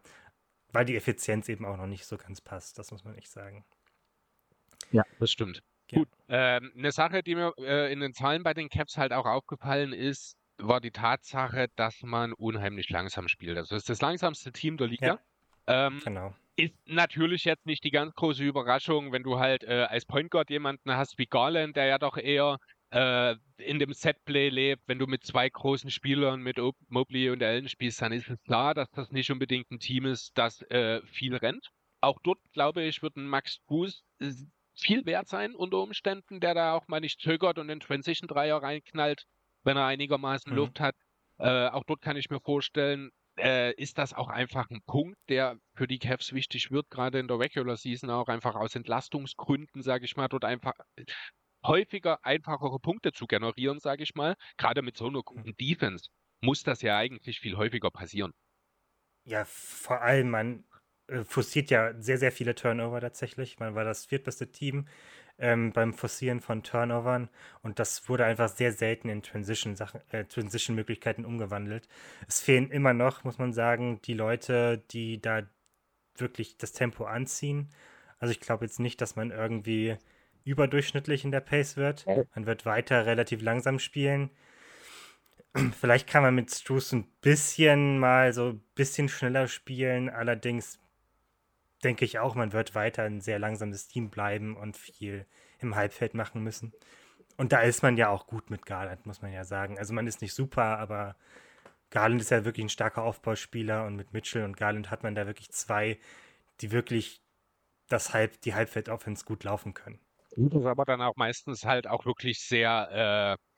weil die Effizienz eben auch noch nicht so ganz passt. Das muss man echt sagen. Ja, das stimmt. Ja. Gut, ähm, eine Sache, die mir äh, in den Zahlen bei den Caps halt auch aufgefallen ist, war die Tatsache, dass man unheimlich langsam spielt. Also es ist das langsamste Team der Liga. Ja, ähm, genau. Ist natürlich jetzt nicht die ganz große Überraschung, wenn du halt äh, als Point Guard jemanden hast wie Garland, der ja doch eher äh, in dem Setplay lebt. Wenn du mit zwei großen Spielern, mit Mobley und Allen spielst, dann ist es klar, dass das nicht unbedingt ein Team ist, das äh, viel rennt. Auch dort, glaube ich, wird ein Max Fuß viel wert sein unter Umständen, der da auch mal nicht zögert und den Transition-Dreier reinknallt wenn er einigermaßen mhm. Luft hat. Äh, auch dort kann ich mir vorstellen, äh, ist das auch einfach ein Punkt, der für die Cavs wichtig wird, gerade in der Regular Season auch einfach aus Entlastungsgründen, sage ich mal, dort einfach häufiger einfachere Punkte zu generieren, sage ich mal. Gerade mit so einer guten Defense muss das ja eigentlich viel häufiger passieren. Ja, vor allem, man äh, forciert ja sehr, sehr viele Turnover tatsächlich. Man war das viertbeste Team ähm, beim Forcieren von Turnovern und das wurde einfach sehr selten in Transition-Sachen, äh, Transition-Möglichkeiten umgewandelt. Es fehlen immer noch, muss man sagen, die Leute, die da wirklich das Tempo anziehen. Also ich glaube jetzt nicht, dass man irgendwie überdurchschnittlich in der Pace wird. Man wird weiter relativ langsam spielen. Vielleicht kann man mit Struce ein bisschen mal so ein bisschen schneller spielen. Allerdings denke ich auch, man wird weiter ein sehr langsames Team bleiben und viel im Halbfeld machen müssen. Und da ist man ja auch gut mit Garland, muss man ja sagen. Also man ist nicht super, aber Garland ist ja wirklich ein starker Aufbauspieler und mit Mitchell und Garland hat man da wirklich zwei, die wirklich das Halb, die Halbfeld-Offense gut laufen können. Das ist aber dann auch meistens halt auch wirklich sehr äh,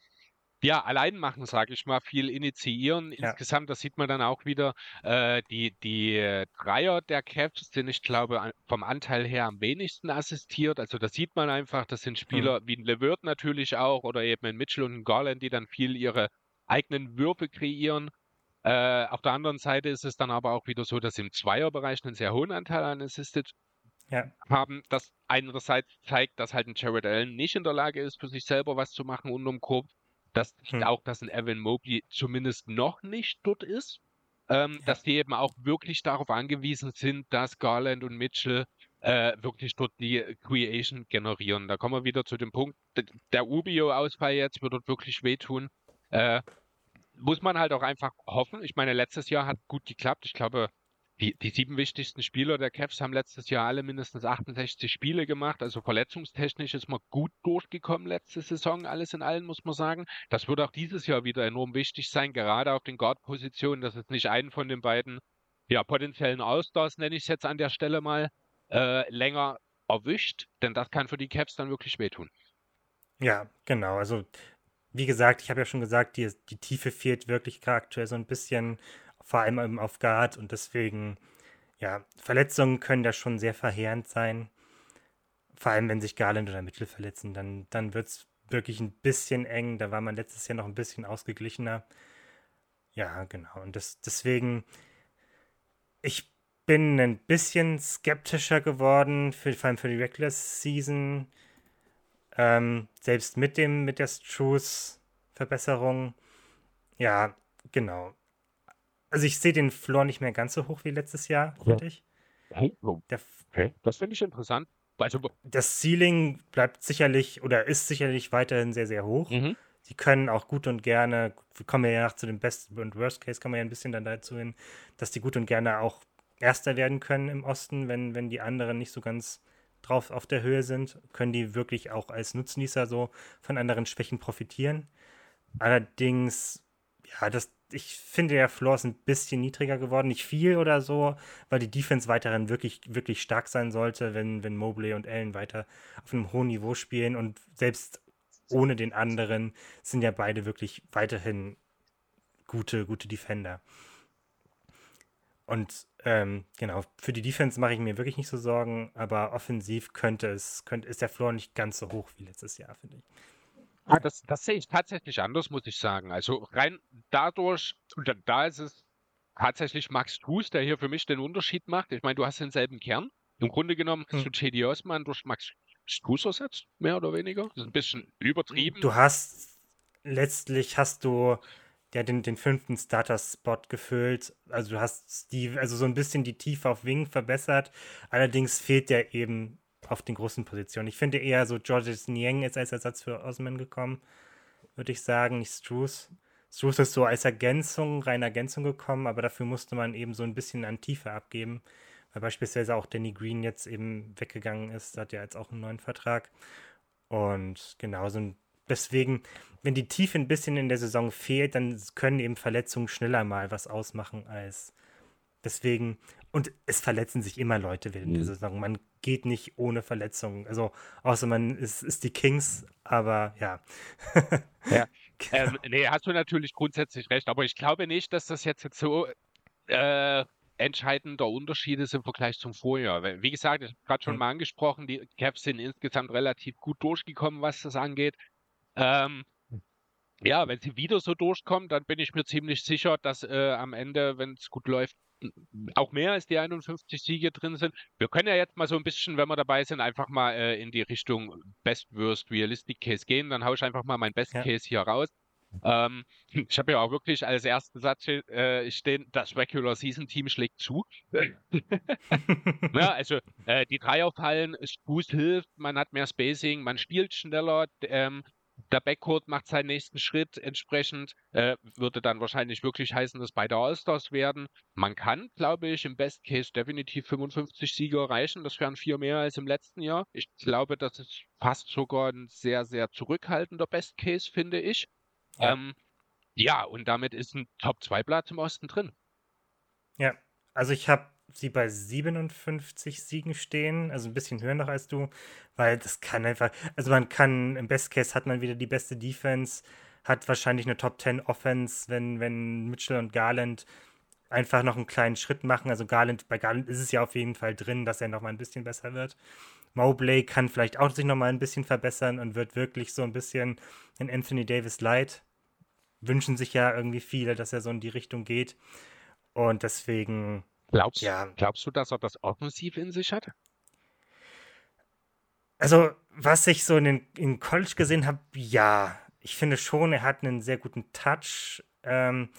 ja, allein machen, sage ich mal, viel initiieren. Ja. Insgesamt, das sieht man dann auch wieder, äh, die, die Dreier der Cavs sind, ich glaube, vom Anteil her am wenigsten assistiert. Also das sieht man einfach, das sind Spieler mhm. wie ein LeVert natürlich auch oder eben ein Mitchell und ein Garland, die dann viel ihre eigenen Würfe kreieren. Äh, auf der anderen Seite ist es dann aber auch wieder so, dass im Zweierbereich einen sehr hohen Anteil an Assisted ja. haben, das einerseits zeigt, dass halt ein Jared Allen nicht in der Lage ist, für sich selber was zu machen unterm Korb. Das hm. auch, dass ein Evan Mobley zumindest noch nicht dort ist. Ähm, ja. Dass die eben auch wirklich darauf angewiesen sind, dass Garland und Mitchell äh, wirklich dort die Creation generieren. Da kommen wir wieder zu dem Punkt, der Ubio-Ausfall jetzt wird dort wirklich wehtun. Äh, muss man halt auch einfach hoffen. Ich meine, letztes Jahr hat gut geklappt. Ich glaube, die, die sieben wichtigsten Spieler der Cavs haben letztes Jahr alle mindestens 68 Spiele gemacht. Also verletzungstechnisch ist man gut durchgekommen letzte Saison, alles in allem, muss man sagen. Das wird auch dieses Jahr wieder enorm wichtig sein, gerade auf den Guard-Positionen, dass es nicht einen von den beiden ja, potenziellen Austauschs, nenne ich es jetzt an der Stelle mal, äh, länger erwischt, denn das kann für die Caps dann wirklich wehtun. Ja, genau. Also, wie gesagt, ich habe ja schon gesagt, die, die Tiefe fehlt wirklich aktuell so ein bisschen, vor allem auf Guard und deswegen, ja, Verletzungen können da schon sehr verheerend sein. Vor allem, wenn sich Garland oder Mittel verletzen, dann, dann wird es wirklich ein bisschen eng. Da war man letztes Jahr noch ein bisschen ausgeglichener. Ja, genau. Und das, deswegen, ich bin ein bisschen skeptischer geworden, für, vor allem für die Regular Season. Ähm, selbst mit dem, mit der Struce-Verbesserung. Ja, genau. Also ich sehe den Floor nicht mehr ganz so hoch wie letztes Jahr, finde ich. Hey, der, okay. Das finde ich interessant. Also, das Ceiling bleibt sicherlich oder ist sicherlich weiterhin sehr, sehr hoch. Mhm. Sie können auch gut und gerne, wir kommen ja nach zu dem Best und Worst Case, kommen wir ja ein bisschen dann dazu hin, dass die gut und gerne auch Erster werden können im Osten, wenn, wenn die anderen nicht so ganz drauf auf der Höhe sind, können die wirklich auch als Nutznießer so von anderen Schwächen profitieren. Allerdings, ja, das, ich finde, der Floor ist ein bisschen niedriger geworden, nicht viel oder so, weil die Defense weiterhin wirklich, wirklich stark sein sollte, wenn, wenn Mobley und Allen weiter auf einem hohen Niveau spielen und selbst ohne den anderen sind ja beide wirklich weiterhin gute, gute Defender. Und ähm, genau, für die Defense mache ich mir wirklich nicht so Sorgen, aber offensiv könnte es, könnte, ist der Floor nicht ganz so hoch wie letztes Jahr, finde ich. Ah, das, das sehe ich tatsächlich anders, muss ich sagen. Also rein dadurch, und da ist es tatsächlich Max Truss, der hier für mich den Unterschied macht. Ich meine, du hast denselben Kern. Im Grunde genommen hast hm. du J.D. Osman durch Max Truss ersetzt, mehr oder weniger. Das ist ein bisschen übertrieben. Du hast, letztlich hast du hat den, den fünften Starter-Spot gefüllt. Also du hast Steve, also so ein bisschen die Tiefe auf Wing verbessert. Allerdings fehlt der eben auf den großen Positionen. Ich finde eher so Georges Niang ist als Ersatz für Osman gekommen, würde ich sagen, nicht Struce. Struce ist so als Ergänzung, reine Ergänzung gekommen, aber dafür musste man eben so ein bisschen an Tiefe abgeben, weil beispielsweise auch Danny Green jetzt eben weggegangen ist, hat ja jetzt auch einen neuen Vertrag. Und genau, so ein Deswegen, wenn die Tiefe ein bisschen in der Saison fehlt, dann können eben Verletzungen schneller mal was ausmachen als deswegen. Und es verletzen sich immer Leute während mhm. der Saison. Man geht nicht ohne Verletzungen. Also, außer man ist, ist die Kings, aber ja. ja. ähm, nee, hast du natürlich grundsätzlich recht, aber ich glaube nicht, dass das jetzt, jetzt so äh, entscheidender Unterschied ist im Vergleich zum Vorjahr. Wie gesagt, ich habe gerade schon mhm. mal angesprochen, die Caps sind insgesamt relativ gut durchgekommen, was das angeht. Ähm, ja, wenn sie wieder so durchkommen, dann bin ich mir ziemlich sicher, dass äh, am Ende, wenn es gut läuft, auch mehr als die 51 Siege drin sind. Wir können ja jetzt mal so ein bisschen, wenn wir dabei sind, einfach mal äh, in die Richtung Best Worst Realistic Case gehen. Dann haue ich einfach mal mein Best ja. Case hier raus. Ähm, ich habe ja auch wirklich als ersten Satz äh, stehen, das Regular Season Team schlägt zu. ja, also äh, die Dreierfallen, Boost hilft, man hat mehr Spacing, man spielt schneller, ähm, der Backcourt macht seinen nächsten Schritt. Entsprechend äh, würde dann wahrscheinlich wirklich heißen, dass beide Allstars werden. Man kann, glaube ich, im Best Case definitiv 55 Siege erreichen. Das wären vier mehr als im letzten Jahr. Ich glaube, das ist fast sogar ein sehr, sehr zurückhaltender Best Case, finde ich. Ja, ähm, ja und damit ist ein Top-2-Platz im Osten drin. Ja, also ich habe sie bei 57 Siegen stehen, also ein bisschen höher noch als du, weil das kann einfach, also man kann, im Best Case hat man wieder die beste Defense, hat wahrscheinlich eine Top 10 Offense, wenn, wenn Mitchell und Garland einfach noch einen kleinen Schritt machen. Also Garland, bei Garland ist es ja auf jeden Fall drin, dass er noch mal ein bisschen besser wird. Mobley kann vielleicht auch sich noch mal ein bisschen verbessern und wird wirklich so ein bisschen in Anthony Davis light. Wünschen sich ja irgendwie viele, dass er so in die Richtung geht. Und deswegen Glaubst, ja. glaubst du, dass er das offensiv in sich hat? Also, was ich so in, den, in College gesehen habe, ja. Ich finde schon, er hat einen sehr guten Touch. Ähm,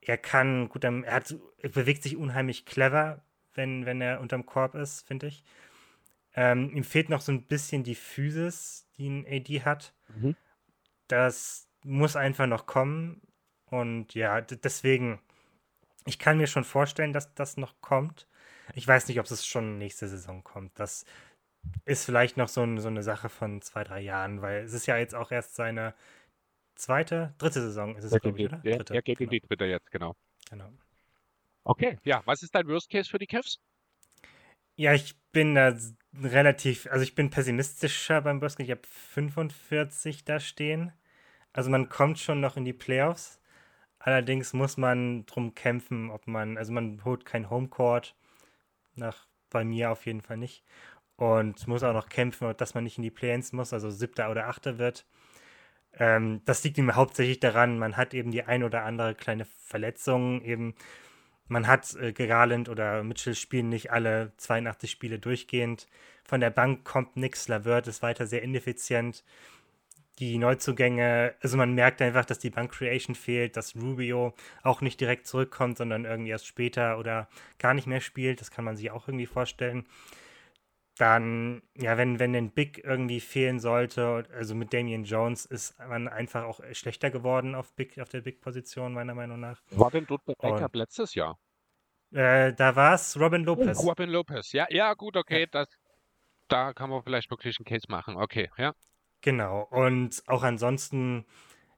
er kann gut, er, hat, er bewegt sich unheimlich clever, wenn, wenn er unterm Korb ist, finde ich. Ähm, ihm fehlt noch so ein bisschen die Physis, die ein AD hat. Mhm. Das muss einfach noch kommen. Und ja, deswegen, ich kann mir schon vorstellen, dass das noch kommt. Ich weiß nicht, ob es schon nächste Saison kommt. Das ist vielleicht noch so, ein, so eine Sache von zwei, drei Jahren, weil es ist ja jetzt auch erst seine zweite, dritte Saison ist es, glaube ich, oder? Ja, dritte, er geht genau. in die dritte jetzt, genau. Genau. Okay, ja, was ist dein Worst Case für die Cavs? Ja, ich bin da relativ, also ich bin pessimistischer beim Worst Case. Ich habe 45 da stehen. Also man kommt schon noch in die Playoffs. Allerdings muss man drum kämpfen, ob man, also man holt kein Homecourt. Nach, bei mir auf jeden Fall nicht. Und muss auch noch kämpfen, dass man nicht in die Play-ins muss, also siebter oder achter wird. Ähm, das liegt ihm hauptsächlich daran, man hat eben die ein oder andere kleine Verletzung. Eben, man hat äh, Garland oder Mitchell spielen nicht alle 82 Spiele durchgehend. Von der Bank kommt nichts. Lavert ist weiter sehr ineffizient. Die Neuzugänge, also man merkt einfach, dass die Bank Creation fehlt, dass Rubio auch nicht direkt zurückkommt, sondern irgendwie erst später oder gar nicht mehr spielt. Das kann man sich auch irgendwie vorstellen dann, ja, wenn, wenn ein Big irgendwie fehlen sollte, also mit Damian Jones ist man einfach auch schlechter geworden auf, Big, auf der Big-Position, meiner Meinung nach. War denn dort der Backup letztes Jahr? Äh, da war es Robin Lopez. Oh, Robin Lopez, ja, ja, gut, okay, ja. Das, da kann man vielleicht wirklich einen Case machen, okay, ja. Genau, und auch ansonsten,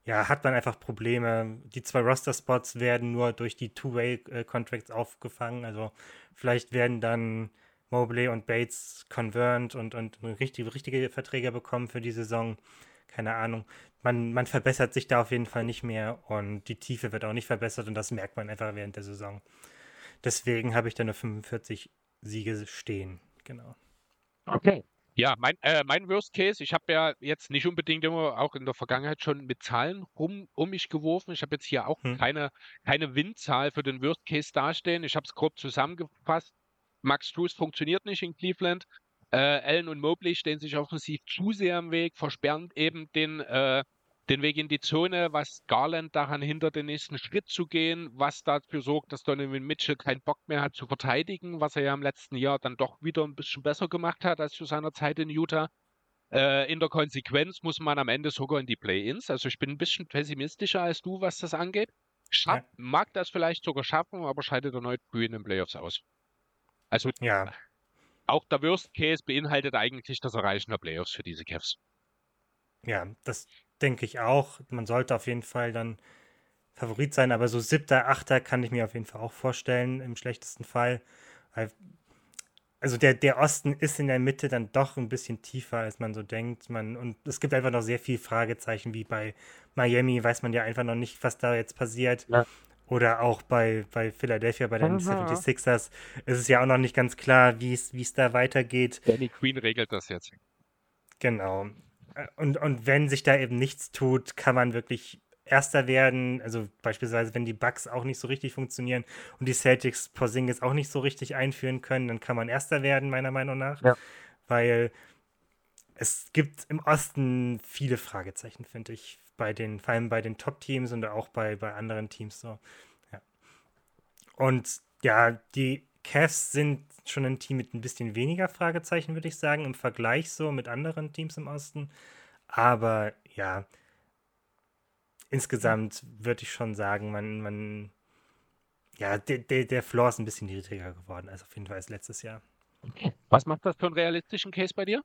ja, hat man einfach Probleme. Die zwei Roster-Spots werden nur durch die Two-Way-Contracts aufgefangen, also vielleicht werden dann Mobley und Bates convernt und, und richtige, richtige Verträge bekommen für die Saison. Keine Ahnung. Man, man verbessert sich da auf jeden Fall nicht mehr und die Tiefe wird auch nicht verbessert und das merkt man einfach während der Saison. Deswegen habe ich da nur 45 Siege stehen. Genau. Okay. Ja, mein, äh, mein Worst Case, ich habe ja jetzt nicht unbedingt immer auch in der Vergangenheit schon mit Zahlen rum um mich geworfen. Ich habe jetzt hier auch hm. keine, keine Windzahl für den Worst Case dastehen. Ich habe es grob zusammengefasst. Max Struz funktioniert nicht in Cleveland. Äh, Allen und Mobley stehen sich offensiv zu sehr im Weg, versperren eben den, äh, den Weg in die Zone, was Garland daran hindert, den nächsten Schritt zu gehen, was dafür sorgt, dass Donovan Mitchell keinen Bock mehr hat zu verteidigen, was er ja im letzten Jahr dann doch wieder ein bisschen besser gemacht hat als zu seiner Zeit in Utah. Äh, in der Konsequenz muss man am Ende sogar in die Play-ins. Also ich bin ein bisschen pessimistischer als du, was das angeht. Schaff, ja. Mag das vielleicht sogar schaffen, aber scheidet erneut früh in den Playoffs aus. Also ja. auch der Worst Case beinhaltet eigentlich das Erreichen der Playoffs für diese Cavs. Ja, das denke ich auch. Man sollte auf jeden Fall dann Favorit sein, aber so siebter, achter kann ich mir auf jeden Fall auch vorstellen, im schlechtesten Fall. Also der, der Osten ist in der Mitte dann doch ein bisschen tiefer, als man so denkt. Man, und es gibt einfach noch sehr viele Fragezeichen, wie bei Miami, weiß man ja einfach noch nicht, was da jetzt passiert. Ja. Oder auch bei, bei Philadelphia, bei den Aha. 76ers, ist es ja auch noch nicht ganz klar, wie es da weitergeht. Danny Queen regelt das jetzt. Genau. Und, und wenn sich da eben nichts tut, kann man wirklich Erster werden. Also beispielsweise, wenn die Bucks auch nicht so richtig funktionieren und die Celtics Porzingis auch nicht so richtig einführen können, dann kann man Erster werden, meiner Meinung nach. Ja. Weil es gibt im Osten viele Fragezeichen, finde ich bei den, vor allem bei den Top-Teams und auch bei, bei anderen Teams so. Ja. Und ja, die Cavs sind schon ein Team mit ein bisschen weniger Fragezeichen, würde ich sagen, im Vergleich so mit anderen Teams im Osten. Aber ja, insgesamt würde ich schon sagen, man, man, ja, der, der, der Floor ist ein bisschen niedriger geworden als auf jeden Fall als letztes Jahr. Was macht das für einen realistischen Case bei dir?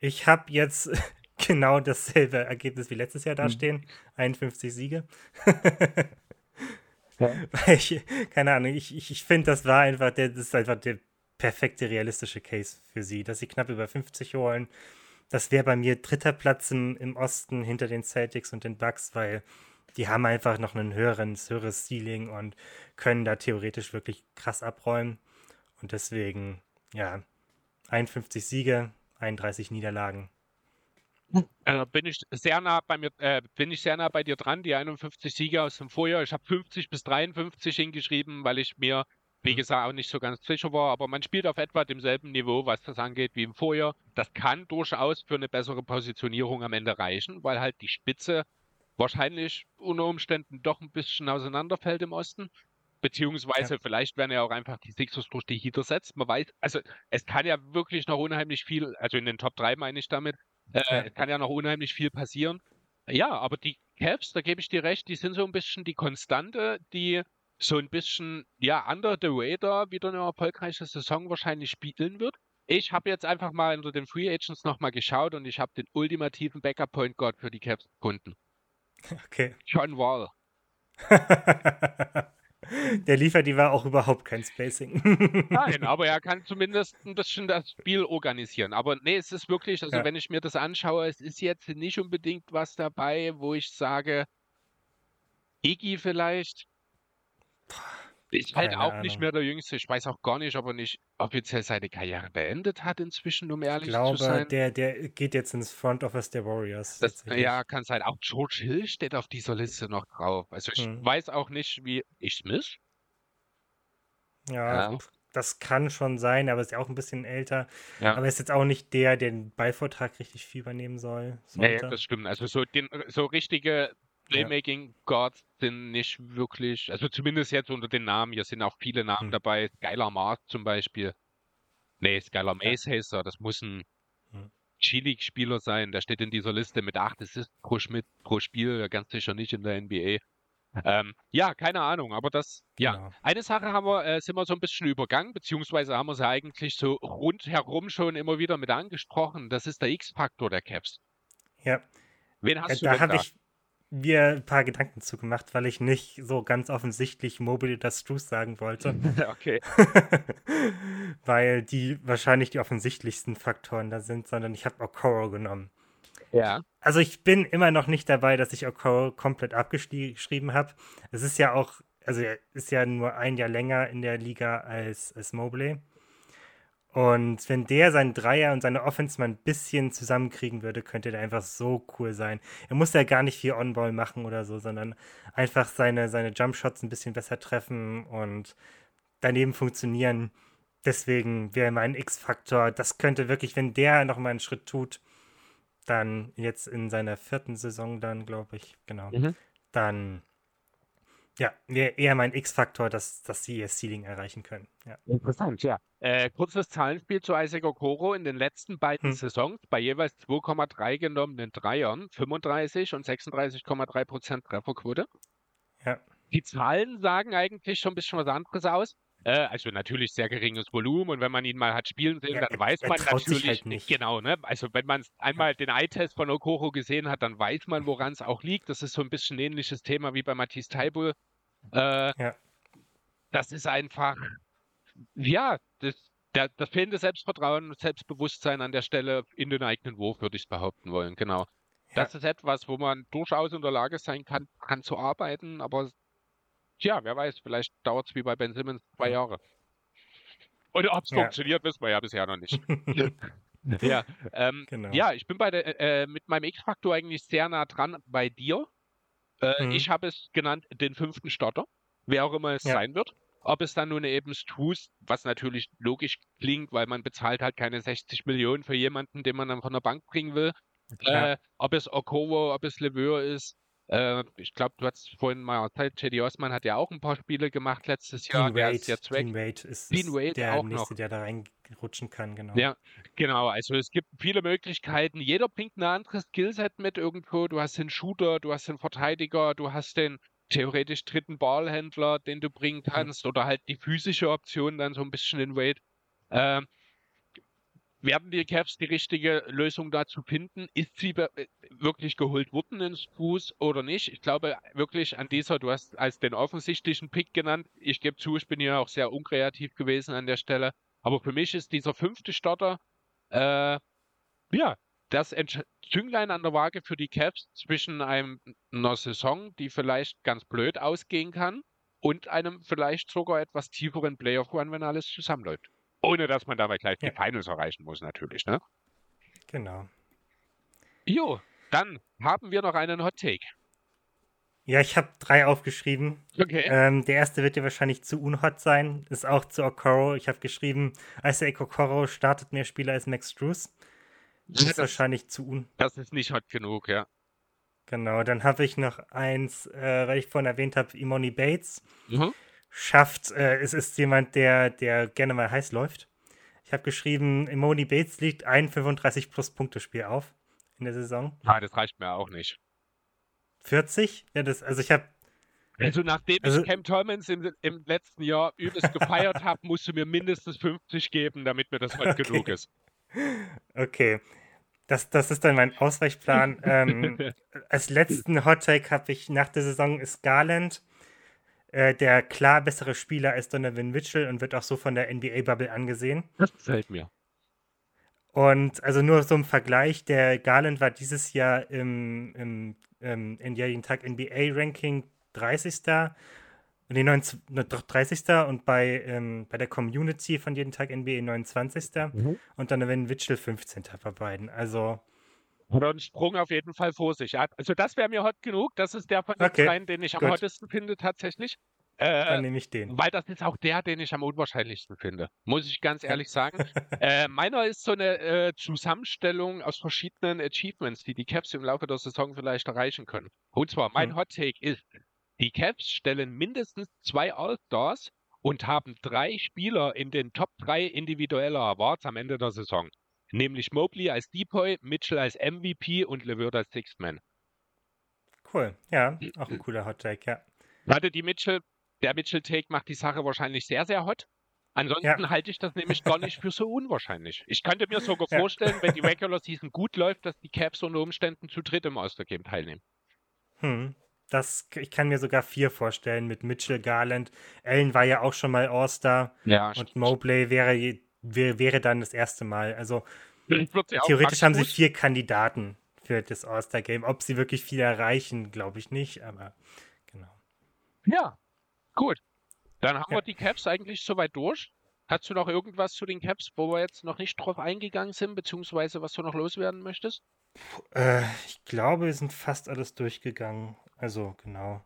Ich habe jetzt genau dasselbe Ergebnis wie letztes Jahr hm. dastehen. Mhm. 51 Siege. ja. ich, keine Ahnung, ich, ich, ich finde, das war einfach der, das ist einfach der perfekte realistische Case für sie, dass sie knapp über 50 holen. Das wäre bei mir dritter Platz im, im Osten hinter den Celtics und den Bucks, weil die haben einfach noch ein höheres, höheres Ceiling und können da theoretisch wirklich krass abräumen. Und deswegen, ja, 51 Siege, 31 Niederlagen. Äh, bin ich sehr nah bei mir, äh, bin ich sehr nah bei dir dran, die 51 Siege aus dem Vorjahr. Ich habe 50 bis 53 hingeschrieben, weil ich mir wie hm. gesagt, auch nicht so ganz sicher war, aber man spielt auf etwa demselben Niveau, was das angeht, wie im Vorjahr. Das kann durchaus für eine bessere Positionierung am Ende reichen, weil halt die Spitze wahrscheinlich unter Umständen doch ein bisschen auseinanderfällt im Osten. Beziehungsweise ja. vielleicht werden ja auch einfach die Sixers durch die Heater setzt. Man weiß, also es kann ja wirklich noch unheimlich viel, also in den Top 3 meine ich damit, äh, kann ja noch unheimlich viel passieren. Ja, aber die Cavs, da gebe ich dir recht, die sind so ein bisschen die Konstante, die so ein bisschen, ja, under the radar wieder eine erfolgreiche Saison wahrscheinlich spielen wird. Ich habe jetzt einfach mal unter den Free Agents nochmal geschaut und ich habe den ultimativen Backup Point Guard für die Cavs gefunden. Okay. John Wall. Der liefert die war auch überhaupt kein Spacing. Nein, aber er kann zumindest ein bisschen das Spiel organisieren. Aber nee, es ist wirklich, also ja. wenn ich mir das anschaue, es ist jetzt nicht unbedingt was dabei, wo ich sage, Iggy vielleicht. Ist halt auch Ahnung. nicht mehr der Jüngste. Ich weiß auch gar nicht, ob er nicht offiziell seine Karriere beendet hat inzwischen, um ehrlich glaube, zu sein. Ich glaube, der, der geht jetzt ins Front Office der Warriors. Das, ja, kann sein. Auch George Hill steht auf dieser Liste noch drauf. Also ich hm. weiß auch nicht, wie... Ich Smith? Ja, ja, das kann schon sein, aber ist ja auch ein bisschen älter. Ja. Aber ist jetzt auch nicht der, der den Ballvortrag richtig viel übernehmen soll. Nee, das stimmt. Also so, den, so richtige Playmaking Guards sind nicht wirklich, also zumindest jetzt unter den Namen, hier sind auch viele Namen hm. dabei. Skylar Mars zum Beispiel. Nee, Skylar Mace ja. heißt er, das muss ein hm. G-League-Spieler sein. Der steht in dieser Liste mit 8 Assists pro, Schmidt, pro Spiel, ganz sicher nicht in der NBA. Ähm, ja, keine Ahnung, aber das, ja. Genau. Eine Sache haben wir, äh, sind wir so ein bisschen übergangen, beziehungsweise haben wir sie eigentlich so rundherum schon immer wieder mit angesprochen. Das ist der X-Faktor der Caps. Ja. Wen hast ja, du da? habe ich mir ein paar Gedanken zugemacht, weil ich nicht so ganz offensichtlich Mobile das Struce sagen wollte. okay. weil die wahrscheinlich die offensichtlichsten Faktoren da sind, sondern ich habe Okoro genommen. Ja. Also ich bin immer noch nicht dabei, dass ich Okoro komplett abgeschrieben habe. Es ist ja auch, also er ist ja nur ein Jahr länger in der Liga als, als Mobley. Und wenn der seinen Dreier und seine Offense mal ein bisschen zusammenkriegen würde, könnte der einfach so cool sein. Er muss ja gar nicht viel On-Ball machen oder so, sondern einfach seine, seine Jump-Shots ein bisschen besser treffen und daneben funktionieren. Deswegen wäre mein X-Faktor, das könnte wirklich, wenn der nochmal einen Schritt tut, dann jetzt in seiner vierten Saison dann, glaube ich, genau, mhm. dann ja, eher mein X-Faktor, dass, dass sie ihr Ceiling erreichen können. Ja. Interessant, ja. Äh, kurzes Zahlenspiel zu Isaac Okoro in den letzten beiden hm. Saisons bei jeweils 2,3 genommenen Dreiern, 35 und 36,3 Prozent Trefferquote. Ja. Die Zahlen sagen eigentlich schon ein bisschen was anderes aus. Äh, also natürlich sehr geringes Volumen und wenn man ihn mal hat spielen sehen, ja, dann weiß man natürlich halt nicht. Genau, ne? Also wenn man einmal den Eye-Test von Okoro gesehen hat, dann weiß man, woran es auch liegt. Das ist so ein bisschen ein ähnliches Thema wie bei Matthias Taibul. Äh, ja. Das ist einfach, ja, das, der, das fehlende Selbstvertrauen und Selbstbewusstsein an der Stelle in den eigenen Wurf, würde ich behaupten wollen, genau. Ja. Das ist etwas, wo man durchaus in der Lage sein kann, kann zu arbeiten, aber ja, wer weiß, vielleicht dauert es wie bei Ben Simmons zwei Jahre. Und ob es ja. funktioniert, wissen wir ja bisher noch nicht. ja, ähm, genau. ja, ich bin bei der, äh, mit meinem X-Faktor eigentlich sehr nah dran bei dir. Äh, mhm. Ich habe es genannt den fünften Starter, wer auch immer es ja. sein wird. Ob es dann nun eben Struz, was natürlich logisch klingt, weil man bezahlt halt keine 60 Millionen für jemanden, den man dann von der Bank bringen will. Äh, ob es Okowo, ob es Leveur ist. Äh, ich glaube, du hast vorhin mal erzählt, J.D. Osman hat ja auch ein paar Spiele gemacht letztes Jahr. Dean der Wade, ist jetzt weg. Dean Wade ist, Dean Wade der auch nächste, noch. der da reinrutschen kann, genau. Ja, genau. Also es gibt viele Möglichkeiten. Jeder bringt ein anderes Skillset mit irgendwo. Du hast den Shooter, du hast den Verteidiger, du hast den theoretisch dritten Ballhändler, den du bringen kannst, mhm. oder halt die physische Option dann so ein bisschen in Wade. Ähm, werden die Cavs die richtige Lösung dazu finden? Ist sie äh, wirklich geholt worden ins Fuß oder nicht? Ich glaube wirklich an dieser, du hast als den offensichtlichen Pick genannt. Ich gebe zu, ich bin ja auch sehr unkreativ gewesen an der Stelle. Aber für mich ist dieser fünfte Starter, äh, ja, das Zünglein an der Waage für die Cavs zwischen einem, einer Saison, die vielleicht ganz blöd ausgehen kann, und einem vielleicht sogar etwas tieferen Playoff-Run, wenn alles zusammenläuft. Ohne dass man dabei gleich ja. die Finals erreichen muss, natürlich, ne? Genau. Jo, dann haben wir noch einen Hot Take. Ja, ich habe drei aufgeschrieben. Okay. Ähm, der erste wird dir wahrscheinlich zu unhot sein. Ist auch zu Okoro. Ich habe geschrieben, Isaac Okoro startet mehr Spieler als Max Drews. Das ist wahrscheinlich zu un. das ist nicht hot genug, ja. Genau, dann habe ich noch eins, äh, weil ich vorhin erwähnt habe, Imoni Bates. Mhm. Schafft, äh, es ist jemand, der, der gerne mal heiß läuft. Ich habe geschrieben, Imoni Bates liegt ein 35 plus Punkte Spiel auf in der Saison. Ah, das reicht mir auch nicht. 40? Ja, das, also ich habe Also nachdem Also- ich Cam Tolmans im, im letzten Jahr übelst gefeiert habe, musst du mir mindestens 50 geben, damit mir das hot Okay. genug ist. Okay. Das, das ist dann mein Ausweichplan. ähm, als letzten Hottake habe ich nach der Saison ist Garland äh, der klar bessere Spieler als Donovan Mitchell und wird auch so von der NBA-Bubble angesehen. Das gefällt mir. Und also nur so im Vergleich, der Garland war dieses Jahr im, im, im, in jeden Tag NBA-Ranking 30. Nee, 19, ne, doch 30. und bei, ähm, bei der Community von jeden Tag NBA 29. Mhm. Und dann wenn Mitchell 15. bei beiden. Also, Hat einen Sprung auf jeden Fall vor sich. Also das wäre mir hot genug. Das ist der von den Okay, dreien, den ich am gut. hottesten finde tatsächlich. dann Äh, nehme ich den. weil das ist auch der, den ich am unwahrscheinlichsten finde. Muss ich ganz ehrlich sagen. äh, meiner ist so eine äh, Zusammenstellung aus verschiedenen Achievements, die die Caps im Laufe der Saison vielleicht erreichen können. Und zwar, mein Hm. Hot Take ist, die Caps stellen mindestens zwei All-Stars und haben drei Spieler in den Top 3 individueller Awards am Ende der Saison. Nämlich Mobley als Depoy, Mitchell als MVP und LeVert als Sixth Man. Cool. Ja, auch ein cooler Hot Take, ja. Warte, die Mitchell, der Mitchell-Take macht die Sache wahrscheinlich sehr, sehr hot. Ansonsten halte ich das nämlich gar nicht für so unwahrscheinlich. Ich könnte mir sogar Ja. vorstellen, wenn die Regular Season gut läuft, dass die Caps unter Umständen zu dritt im All-Star-Game teilnehmen. Hm. Das, ich kann mir sogar vier vorstellen mit Mitchell, Garland. Allen war ja auch schon mal All-Star Ja, und Mobley wäre, wär, wäre dann das erste Mal. Also Theoretisch haben sie vier Kandidaten für das All-Star-Game. Ob sie wirklich viel erreichen, glaube ich nicht, aber genau. Ja, gut. Dann haben Ja. wir die Caps eigentlich soweit durch. Hast du noch irgendwas zu den Caps, wo wir jetzt noch nicht drauf eingegangen sind, beziehungsweise was du noch loswerden möchtest? Äh, ich glaube, wir sind fast alles durchgegangen. Also, genau.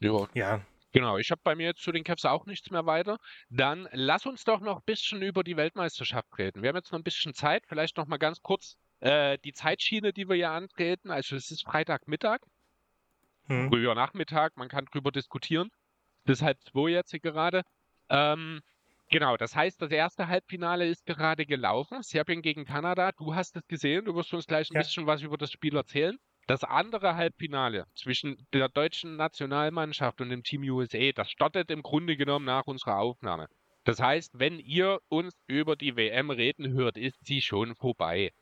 Ja, Ja, Genau, ich habe bei mir jetzt zu den Caps auch nichts mehr weiter. Dann lass uns doch noch ein bisschen über die Weltmeisterschaft reden. Wir haben jetzt noch ein bisschen Zeit, vielleicht noch mal ganz kurz äh, die Zeitschiene, die wir hier antreten. Also es ist Freitagmittag, hm. früher Nachmittag, man kann drüber diskutieren. Ist halb zwei jetzt hier gerade. Ähm, genau, das heißt, das erste Halbfinale ist gerade gelaufen. Serbien gegen Kanada. Du hast es gesehen, du wirst uns gleich ein Ja. bisschen was über das Spiel erzählen. Das andere Halbfinale zwischen der deutschen Nationalmannschaft und dem Team USA, das startet im Grunde genommen nach unserer Aufnahme. Das heißt, wenn ihr uns über die WM reden hört, ist sie schon vorbei.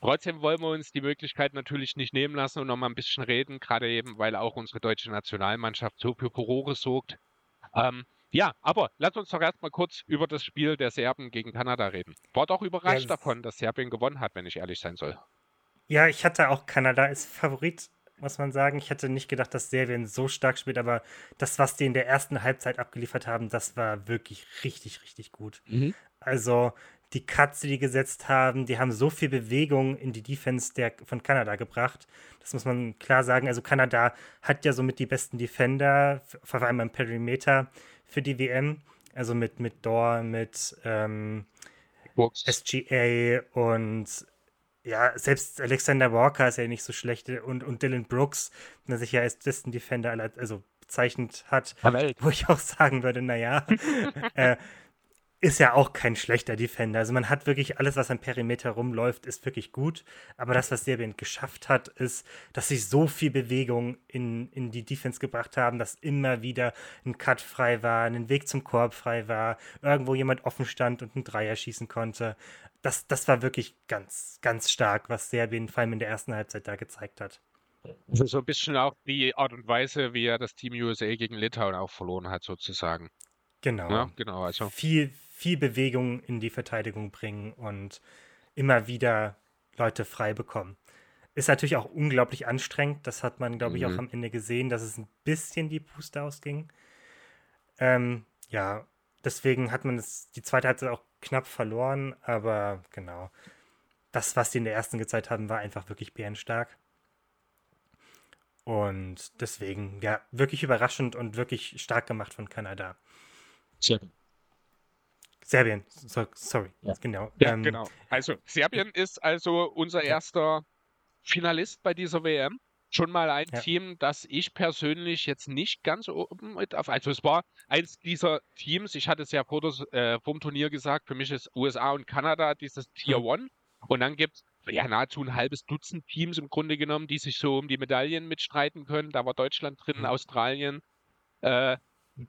Trotzdem wollen wir uns die Möglichkeit natürlich nicht nehmen lassen und noch mal ein bisschen reden, gerade eben, weil auch unsere deutsche Nationalmannschaft so für Furore sorgt. Ähm, ja, aber lass uns doch erstmal kurz über das Spiel der Serben gegen Kanada reden. War doch überrascht das- davon, dass Serbien gewonnen hat, wenn ich ehrlich sein soll. Ja, ich hatte auch Kanada als Favorit, muss man sagen. Ich hätte nicht gedacht, dass Serbien so stark spielt, aber das, was die in der ersten Halbzeit abgeliefert haben, das war wirklich richtig, richtig gut. Also die Cuts, die gesetzt haben, die haben so viel Bewegung in die Defense der, von Kanada gebracht. Das muss man klar sagen. Also Kanada hat ja somit die besten Defender, vor allem am Perimeter für die WM. Also mit, mit Dor, mit ähm. SGA und ja, selbst Alexander Walker ist ja nicht so schlecht und, und Dylan Brooks, der sich ja als besten Defender aller, also bezeichnet hat, Welt. wo ich auch sagen würde, naja, äh, ist ja auch kein schlechter Defender. Also man hat wirklich alles, was am Perimeter rumläuft, ist wirklich gut. Aber das, was Serbien geschafft hat, ist, dass sie so viel Bewegung in, in die Defense gebracht haben, dass immer wieder ein Cut frei war, ein Weg zum Korb frei war, irgendwo jemand offen stand und einen Dreier schießen konnte. Das, das war wirklich ganz, ganz stark, was Serbien vor allem in der ersten Halbzeit da gezeigt hat. Also so ein bisschen auch die Art und Weise, wie er das Team USA gegen Litauen auch verloren hat, sozusagen. Genau. Ja, genau, also. viel, viel Bewegung in die Verteidigung bringen und immer wieder Leute frei bekommen. Ist natürlich auch unglaublich anstrengend. Das hat man, glaube ich, auch Mhm. am Ende gesehen, dass es ein bisschen die Puste ausging. Ähm, ja, deswegen hat man es die zweite Halbzeit auch knapp verloren, aber genau. Das, was die in der ersten gezeigt haben, war einfach wirklich bärenstark. Und deswegen, ja, wirklich überraschend und wirklich stark gemacht von Kanada. Serbien. Serbien, so, sorry, ja. genau. Ja, ähm, genau. Also Serbien ist also unser erster Finalist bei dieser WM. Schon mal ein ja. Team, das ich persönlich jetzt nicht ganz oben mit auf. Also es war eins dieser Teams, ich hatte es ja vor, das, äh, vor dem Turnier gesagt, für mich ist USA und Kanada dieses Tier mhm. One. Und dann gibt es ja nahezu ein halbes Dutzend Teams im Grunde genommen, die sich so um die Medaillen mitstreiten können. Da war Deutschland drin, mhm. Australien. Äh,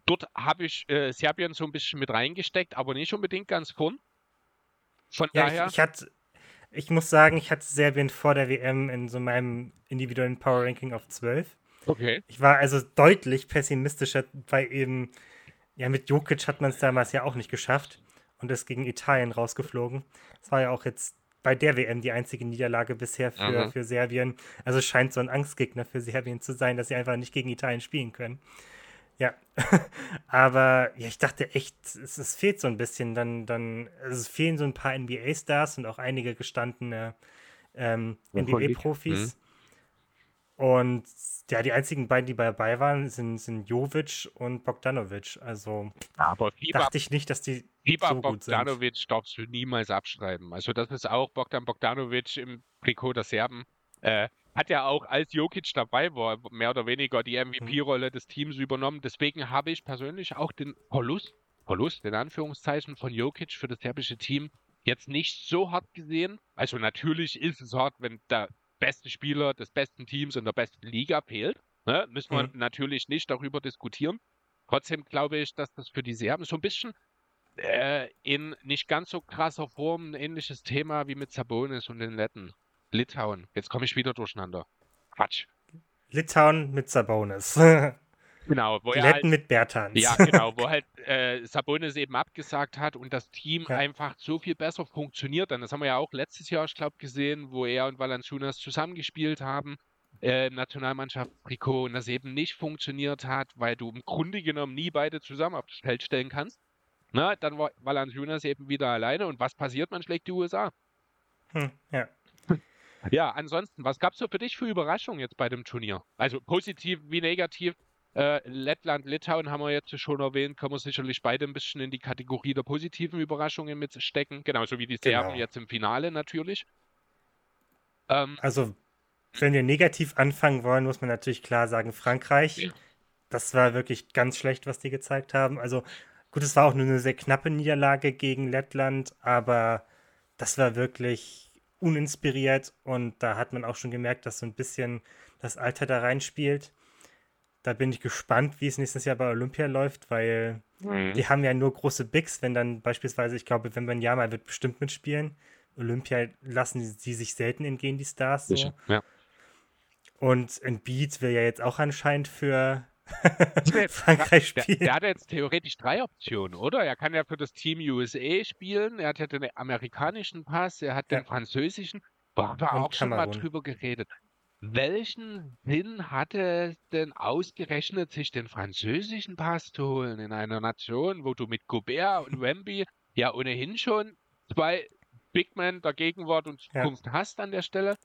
dort habe ich äh, Serbien so ein bisschen mit reingesteckt, aber nicht unbedingt ganz vorn. Von ja, daher. Ich, ich, hatte, ich muss sagen, ich hatte Serbien vor der WM in so meinem individuellen Power Ranking auf 12. Okay. Ich war also deutlich pessimistischer, weil eben, ja, mit Jokic hat man es damals ja auch nicht geschafft und ist gegen Italien rausgeflogen. Das war ja auch jetzt bei der WM die einzige Niederlage bisher für, für Serbien. Also es scheint so ein Angstgegner für Serbien zu sein, dass sie einfach nicht gegen Italien spielen können. Ja, aber ja, ich dachte echt, es, es, fehlt so ein bisschen. Dann, dann, also es fehlen so ein paar NBA-Stars und auch einige gestandene ähm, NBA-Profis. Mhm. Und ja, die einzigen beiden, die dabei waren, sind, sind Jovic und Bogdanovic. Also aber Fieber, dachte ich nicht, dass die Fieber so gut Bogdanovic sind. darfst du niemals abschreiben. Also das ist auch Bogdan Bogdanovic im Trikot der Serben. Äh, hat ja auch, als Jokic dabei war, mehr oder weniger die MVP-Rolle mhm. des Teams übernommen. Deswegen habe ich persönlich auch den Verlust, Verlust in Anführungszeichen von Jokic für das serbische Team jetzt nicht so hart gesehen. Also natürlich ist es hart, wenn der beste Spieler des besten Teams in der besten Liga fehlt. Ne? Müssen wir mhm. natürlich nicht darüber diskutieren. Trotzdem glaube ich, dass das für die Serben so ein bisschen äh, in nicht ganz so krasser Form ein ähnliches Thema wie mit Sabonis und den Letten. Litauen. Jetzt komme ich wieder durcheinander. Quatsch. Litauen mit Sabonis. Genau, wo er halt, mit Bertans. Ja, genau, wo halt äh, Sabonis eben abgesagt hat und das Team ja. einfach so viel besser funktioniert. Dann das haben wir ja auch letztes Jahr, ich glaube, gesehen, wo er und Valanciunas zusammengespielt haben äh, im Nationalmannschaftstrikot und das eben nicht funktioniert hat, weil du im Grunde genommen nie beide zusammen aufs Feld stellen kannst. Na, dann war Valanciunas eben wieder alleine und was passiert? Man schlägt die USA. Hm, ja. Ja, ansonsten, was gab es so für dich für Überraschungen jetzt bei dem Turnier? Also positiv wie negativ? Äh, Lettland, Litauen haben wir jetzt schon erwähnt, kann man sicherlich beide ein bisschen in die Kategorie der positiven Überraschungen mitstecken, genauso wie die Serben genau. jetzt im Finale natürlich. Ähm, also, wenn wir negativ anfangen wollen, muss man natürlich klar sagen, Frankreich, ja. das war wirklich ganz schlecht, was die gezeigt haben. Also, gut, es war auch nur eine sehr knappe Niederlage gegen Lettland, aber das war wirklich uninspiriert und da hat man auch schon gemerkt, dass so ein bisschen das Alter da reinspielt. Da bin ich gespannt, wie es nächstes Jahr bei Olympia läuft, weil mhm. die haben ja nur große Bigs, wenn dann beispielsweise, ich glaube, wenn man ja mal wird bestimmt mitspielen. Olympia lassen sie sich selten entgehen, die Stars. So. Ja. Und Embiid will ja jetzt auch anscheinend für Frankreich spielen. Der, der, hat jetzt theoretisch drei Optionen, oder? Er kann ja für das Team USA spielen, er hat ja den amerikanischen Pass, er hat ja. den französischen. Boah, haben wir auch schon mal drüber geredet. Welchen Sinn hatte es denn ausgerechnet, sich den französischen Pass zu holen in einer Nation, wo du mit Gobert und Wemby ja ohnehin schon zwei Big Men der Gegenwart und Zukunft ja. hast an der Stelle?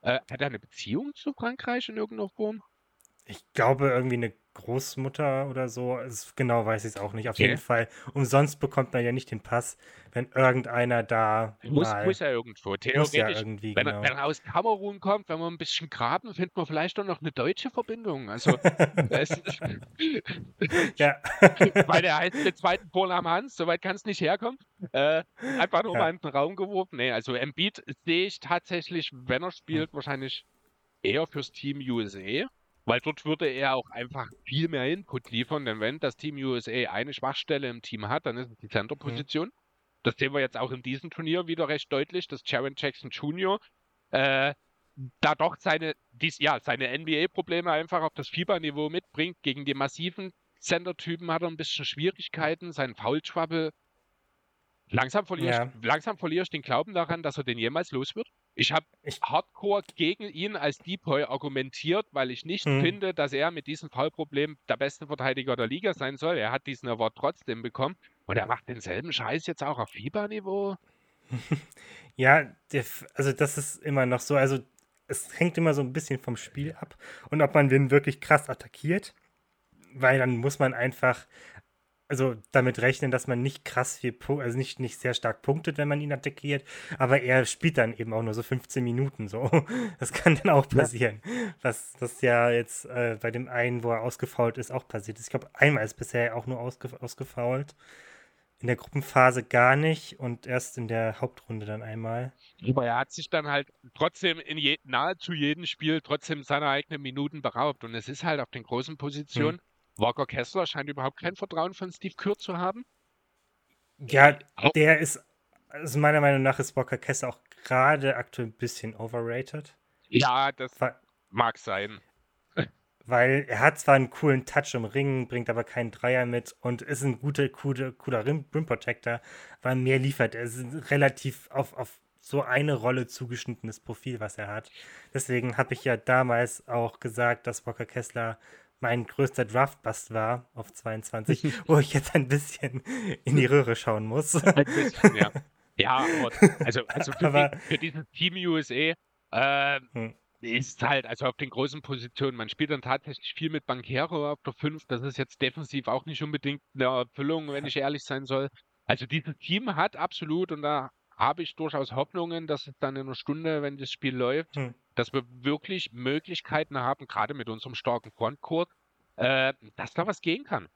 Äh, hat er eine Beziehung zu Frankreich in irgendeiner Form? Ich glaube, irgendwie eine Großmutter oder so. Also genau weiß ich es auch nicht. Auf okay. jeden Fall. Umsonst bekommt man ja nicht den Pass, wenn irgendeiner da. Muss, muss ja irgendwo. Theoretisch, ja irgendwie, wenn, genau. wenn, er aus Kamerun kommt, wenn wir ein bisschen graben, findet man vielleicht auch noch eine deutsche Verbindung. Also. ja. weil der heißt den zweiten Vornamen Hans, soweit kann es nicht herkommen. Äh, einfach nur ja. mal in den Raum geworfen. Nee, also Embiid sehe ich tatsächlich, wenn er spielt, hm. wahrscheinlich eher fürs Team USA. Weil dort würde er auch einfach viel mehr Input liefern, denn wenn das Team USA eine Schwachstelle im Team hat, dann ist es die Center-Position. Mhm. Das sehen wir jetzt auch in diesem Turnier wieder recht deutlich, dass Jaron Jackson Jr. Äh, da doch seine, dies, ja, seine NBA-Probleme einfach auf das Fieberniveau mitbringt. Gegen die massiven Center-Typen hat er ein bisschen Schwierigkeiten. Sein Foul-Trouble Langsam verlierst, ja. langsam verlierst den Glauben daran, dass er den jemals los wird. Ich habe hardcore gegen ihn als Depoy argumentiert, weil ich nicht hm. finde, dass er mit diesem Fallproblem der beste Verteidiger der Liga sein soll. Er hat diesen Award trotzdem bekommen und er macht denselben Scheiß jetzt auch auf Fieberniveau. ja, der, also das ist immer noch so. Also es hängt immer so ein bisschen vom Spiel ab und ob man den wirklich krass attackiert, weil dann muss man einfach also damit rechnen, dass man nicht krass viel, also nicht, nicht sehr stark punktet, wenn man ihn attackiert, aber er spielt dann eben auch nur so 15 Minuten so. Das kann dann auch passieren. Ja. Was das ja jetzt äh, bei dem einen, wo er ausgefault ist, auch passiert ist. Ich glaube, einmal ist bisher auch nur ausge ausgefault. In der Gruppenphase gar nicht und erst in der Hauptrunde dann einmal. Aber er hat sich dann halt trotzdem in je, nahezu jedem Spiel trotzdem seiner eigenen Minuten beraubt. Und es ist halt auf den großen Positionen. Hm Walker Kessler scheint überhaupt kein Vertrauen von Steve Kerr zu haben. Ja, der ist, also meiner Meinung nach ist Walker Kessler auch gerade aktuell ein bisschen overrated. Ja, das weil, mag sein. Weil er hat zwar einen coolen Touch im Ring, bringt aber keinen Dreier mit und ist ein guter, cooler, cooler Rim, Rim Protector, weil mehr liefert. Er ist relativ auf, auf so eine Rolle zugeschnittenes Profil, was er hat. Deswegen habe ich ja damals auch gesagt, dass Walker Kessler mein größter Draftbust war auf 22, wo ich jetzt ein bisschen in die Röhre schauen muss. Ein bisschen, ja. Ja, also, also für, aber, die, für dieses Team USA äh, hm. ist halt, also auf den großen Positionen, man spielt dann tatsächlich viel mit Bankero auf der 5. Das ist jetzt defensiv auch nicht unbedingt eine Erfüllung, wenn ich ehrlich sein soll. Also dieses Team hat absolut, und da habe ich durchaus Hoffnungen, dass es dann in einer Stunde, wenn das Spiel läuft, hm. dass wir wirklich Möglichkeiten haben, gerade mit unserem starken Frontcourt, äh, dass da was gehen kann.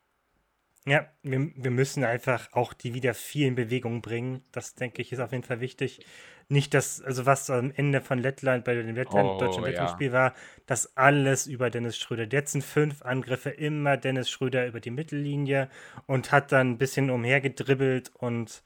Ja, wir, wir müssen einfach auch die wieder viel in Bewegung bringen. Das, denke ich, ist auf jeden Fall wichtig. Nicht, dass, also was am Ende von Lettland bei dem Lettland, oh, deutschen Lettland-Spiel ja. war, dass alles über Dennis Schröder. Jetzt sind fünf Angriffe immer Dennis Schröder über die Mittellinie und hat dann ein bisschen umhergedribbelt und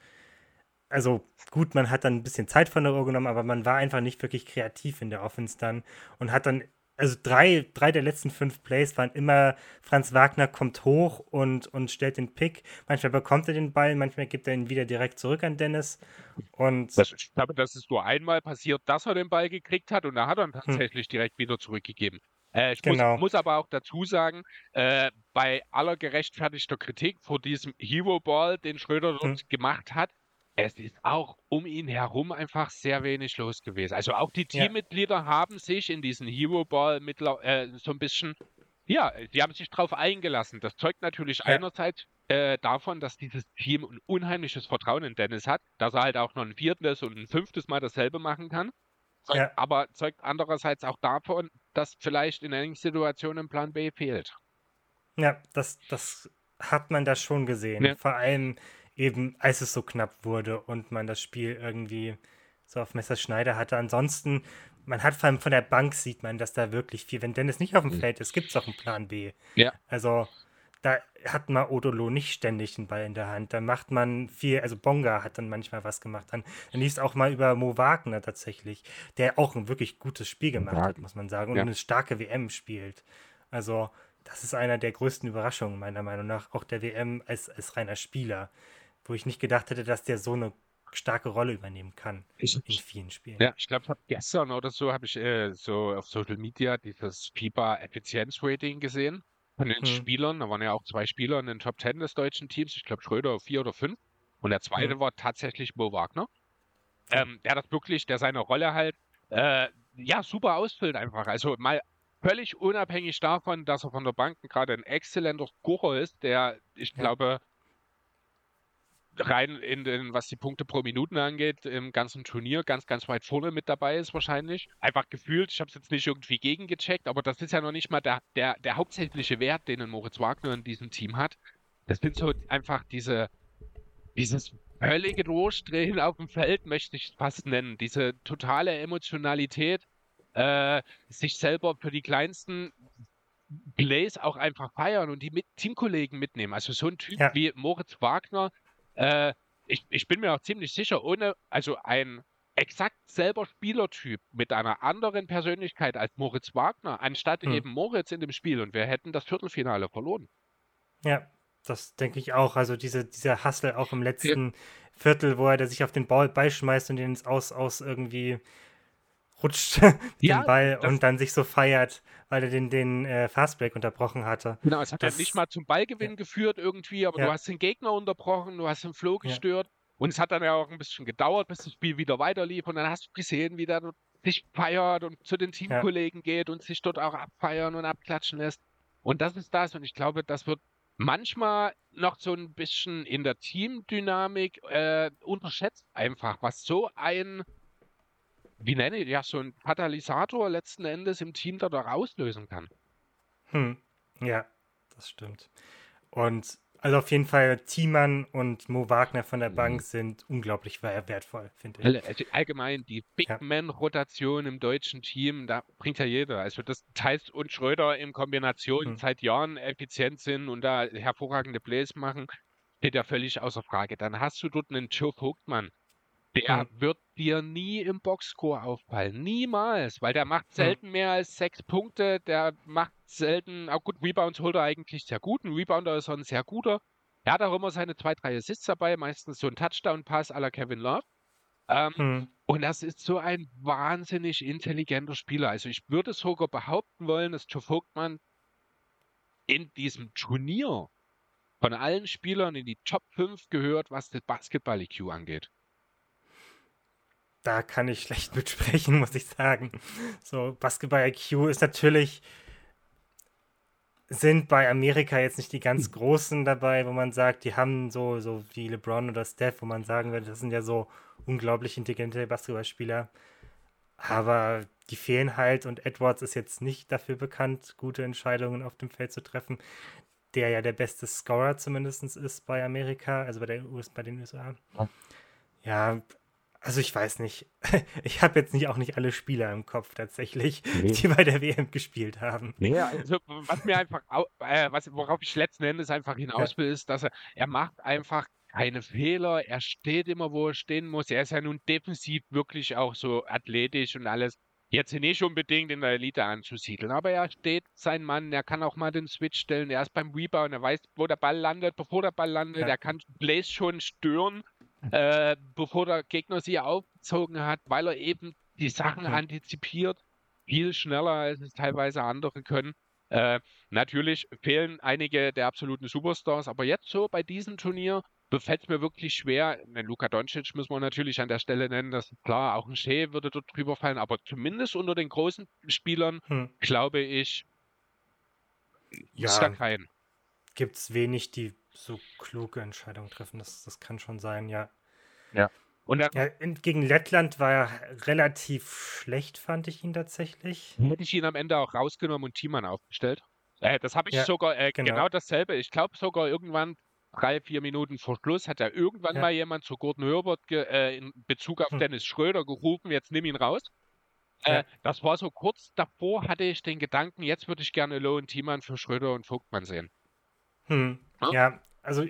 also gut, man hat dann ein bisschen Zeit von der Uhr genommen, aber man war einfach nicht wirklich kreativ in der Offense dann und hat dann, also drei, drei der letzten fünf Plays waren immer, Franz Wagner kommt hoch und, und stellt den Pick. Manchmal bekommt er den Ball, manchmal gibt er ihn wieder direkt zurück an Dennis. Und das, ich glaube, das ist nur einmal passiert, dass er den Ball gekriegt hat und er hat dann hm. tatsächlich hm. direkt wieder zurückgegeben. Äh, ich genau. muss, muss, aber auch dazu sagen, äh, bei aller gerechtfertigter Kritik vor diesem Hero Ball, den Schröder dort hm. gemacht hat, es ist auch um ihn herum einfach sehr wenig los gewesen. Also auch die Teammitglieder ja. haben sich in diesen Hero Ball äh, so ein bisschen, ja, die haben sich drauf eingelassen. Das zeugt natürlich ja. einerseits äh, davon, dass dieses Team ein unheimliches Vertrauen in Dennis hat, dass er halt auch noch ein viertes und ein fünftes Mal dasselbe machen kann. Ja. Aber zeugt andererseits auch davon, dass vielleicht in einigen Situationen Plan B fehlt. Ja, das, das hat man da schon gesehen. Ja. Vor allem eben als es so knapp wurde und man das Spiel irgendwie so auf Messerschneider hatte. Ansonsten, man hat vor allem von der Bank sieht man, dass da wirklich viel, wenn Dennis nicht auf dem mhm. Feld ist, gibt es auch einen Plan B. Ja. Also da hat man Odolo nicht ständig den Ball in der Hand. Da macht man viel, also Bonga hat dann manchmal was gemacht. Dann, dann liest auch mal über Mo Wagner tatsächlich, der auch ein wirklich gutes Spiel gemacht hat, muss man sagen, und ja. eine starke WM spielt. Also, das ist einer der größten Überraschungen, meiner Meinung nach, auch der WM als, als reiner Spieler wo ich nicht gedacht hätte, dass der so eine starke Rolle übernehmen kann ich, in vielen Spielen. Ja, ich glaube, gestern oder so habe ich äh, so auf Social Media dieses FIBA Effizienz-Rating gesehen von den hm. Spielern. Da waren ja auch zwei Spieler in den Top Ten des deutschen Teams. Ich glaube, Schröder vier oder fünf. Und der zweite hm. war tatsächlich Mo Wagner. Ähm, der das wirklich, der seine Rolle halt äh, ja super ausfüllt einfach. Also mal völlig unabhängig davon, dass er von der Bank gerade ein exzellenter Scorer ist, der, ich ja. glaube, rein in den, was die Punkte pro Minuten angeht, im ganzen Turnier ganz, ganz weit vorne mit dabei ist wahrscheinlich. Einfach gefühlt, ich habe es jetzt nicht irgendwie gegengecheckt, aber das ist ja noch nicht mal der, der, der hauptsächliche Wert, den Moritz Wagner in diesem Team hat. Das sind so einfach diese, dieses völlige Durchdrehen auf dem Feld, möchte ich es fast nennen. Diese totale Emotionalität, äh, sich selber für die kleinsten Plays auch einfach feiern und die mit Teamkollegen mitnehmen. Also so ein Typ ja. wie Moritz Wagner, äh, ich, ich bin mir auch ziemlich sicher, ohne, also ein exakt selber Spielertyp mit einer anderen Persönlichkeit als Moritz Wagner, anstatt hm. eben Moritz in dem Spiel und wir hätten das Viertelfinale verloren. Ja, das denke ich auch. Also diese, dieser Hustle auch im letzten ja. Viertel, wo er sich auf den Ball beischmeißt und den ins Aus, aus irgendwie rutscht ja, den Ball und dann sich so feiert, weil er den, den äh, Fastbreak unterbrochen hatte. Genau, es hat das, nicht mal zum Ballgewinn ja. geführt irgendwie, aber ja. du hast den Gegner unterbrochen, du hast den Flow gestört. Und es hat dann ja auch ein bisschen gedauert, bis das Spiel wieder weiterlief. Und dann hast du gesehen, wie der sich feiert und zu den Teamkollegen ja. geht und sich dort auch abfeiern und abklatschen lässt. Und das ist das. Und ich glaube, das wird manchmal noch so ein bisschen in der Teamdynamik äh, unterschätzt einfach, was so ein, wie nenne ich ja, so ein Katalysator letzten Endes im Team da, da auslösen kann. Hm. Ja, das stimmt. Und also auf jeden Fall, Thiemann und Mo Wagner von der Bank mhm. sind unglaublich wertvoll, finde ich. Also allgemein, die Big ja. Man-Rotation im deutschen Team, da bringt ja jeder. Also das Theis und Schröder in Kombination hm. seit Jahren effizient sind und da hervorragende Plays machen, steht ja völlig außer Frage. Dann hast du dort einen Joe Vogtmann, der hm. wird dir nie im Boxscore auffallen. Niemals, weil der macht selten mehr als sechs Punkte. Der macht selten, auch gut, Rebounds holt er eigentlich sehr gut. Ein Rebounder ist er ein sehr guter. Er hat auch immer seine zwei, drei Assists dabei, meistens so ein Touchdown-Pass la Kevin Love. Ähm, hm. Und das ist so ein wahnsinnig intelligenter Spieler. Also ich würde sogar behaupten wollen, dass Joe Vogtmann in diesem Turnier von allen Spielern in die Top 5 gehört, was das Basketball-EQ angeht da kann ich schlecht mitsprechen, muss ich sagen. So, Basketball IQ ist natürlich, sind bei Amerika jetzt nicht die ganz hm. großen dabei, wo man sagt, die haben so, so wie LeBron oder Steph, wo man sagen würde, das sind ja so unglaublich intelligente Basketballspieler. Aber die fehlen halt und Edwards ist jetzt nicht dafür bekannt, gute Entscheidungen auf dem Feld zu treffen, der ja der beste Scorer zumindest ist bei Amerika, also bei, der US, bei den USA. Ja, also ich weiß nicht. Ich habe jetzt nicht auch nicht alle Spieler im Kopf tatsächlich, nee. die bei der WM gespielt haben. Nee, also was mir einfach, äh, was, worauf ich letzten Endes einfach hinaus will, ist, dass er, er macht einfach keine Fehler, er steht immer, wo er stehen muss. Er ist ja nun defensiv wirklich auch so athletisch und alles. Jetzt nicht unbedingt in der Elite anzusiedeln, aber er steht sein Mann, er kann auch mal den Switch stellen, er ist beim Rebound, er weiß, wo der Ball landet, bevor der Ball landet, ja. er kann Blaze schon stören äh, bevor der Gegner sie aufgezogen hat, weil er eben die Sachen antizipiert, viel schneller als es teilweise andere können. Äh, natürlich fehlen einige der absoluten Superstars, aber jetzt so bei diesem Turnier befällt es mir wirklich schwer. Den Luka Doncic muss man natürlich an der Stelle nennen, das ist klar, auch ein Shea würde dort drüber fallen, aber zumindest unter den großen Spielern hm. glaube ich, ja, ist da kein. Gibt es wenig, die so kluge Entscheidungen treffen. Das, das kann schon sein, ja. Ja. Und ja, gegen Lettland war er relativ schlecht, fand ich ihn tatsächlich. Hätte ich ihn am Ende auch rausgenommen und Thiemann aufgestellt. Äh, das habe ich ja, sogar äh, genau. genau. dasselbe. Ich glaube sogar irgendwann drei, vier Minuten vor Schluss hat ja irgendwann ja. mal jemand zu Gordon Herbert äh, in Bezug auf hm. Dennis Schröder gerufen, jetzt nimm ihn raus. Äh, ja. Das war so kurz davor, hatte ich den Gedanken, jetzt würde ich gerne Low und Thiemann für Schröder und Vogtmann sehen. Hm. Ja? ja, also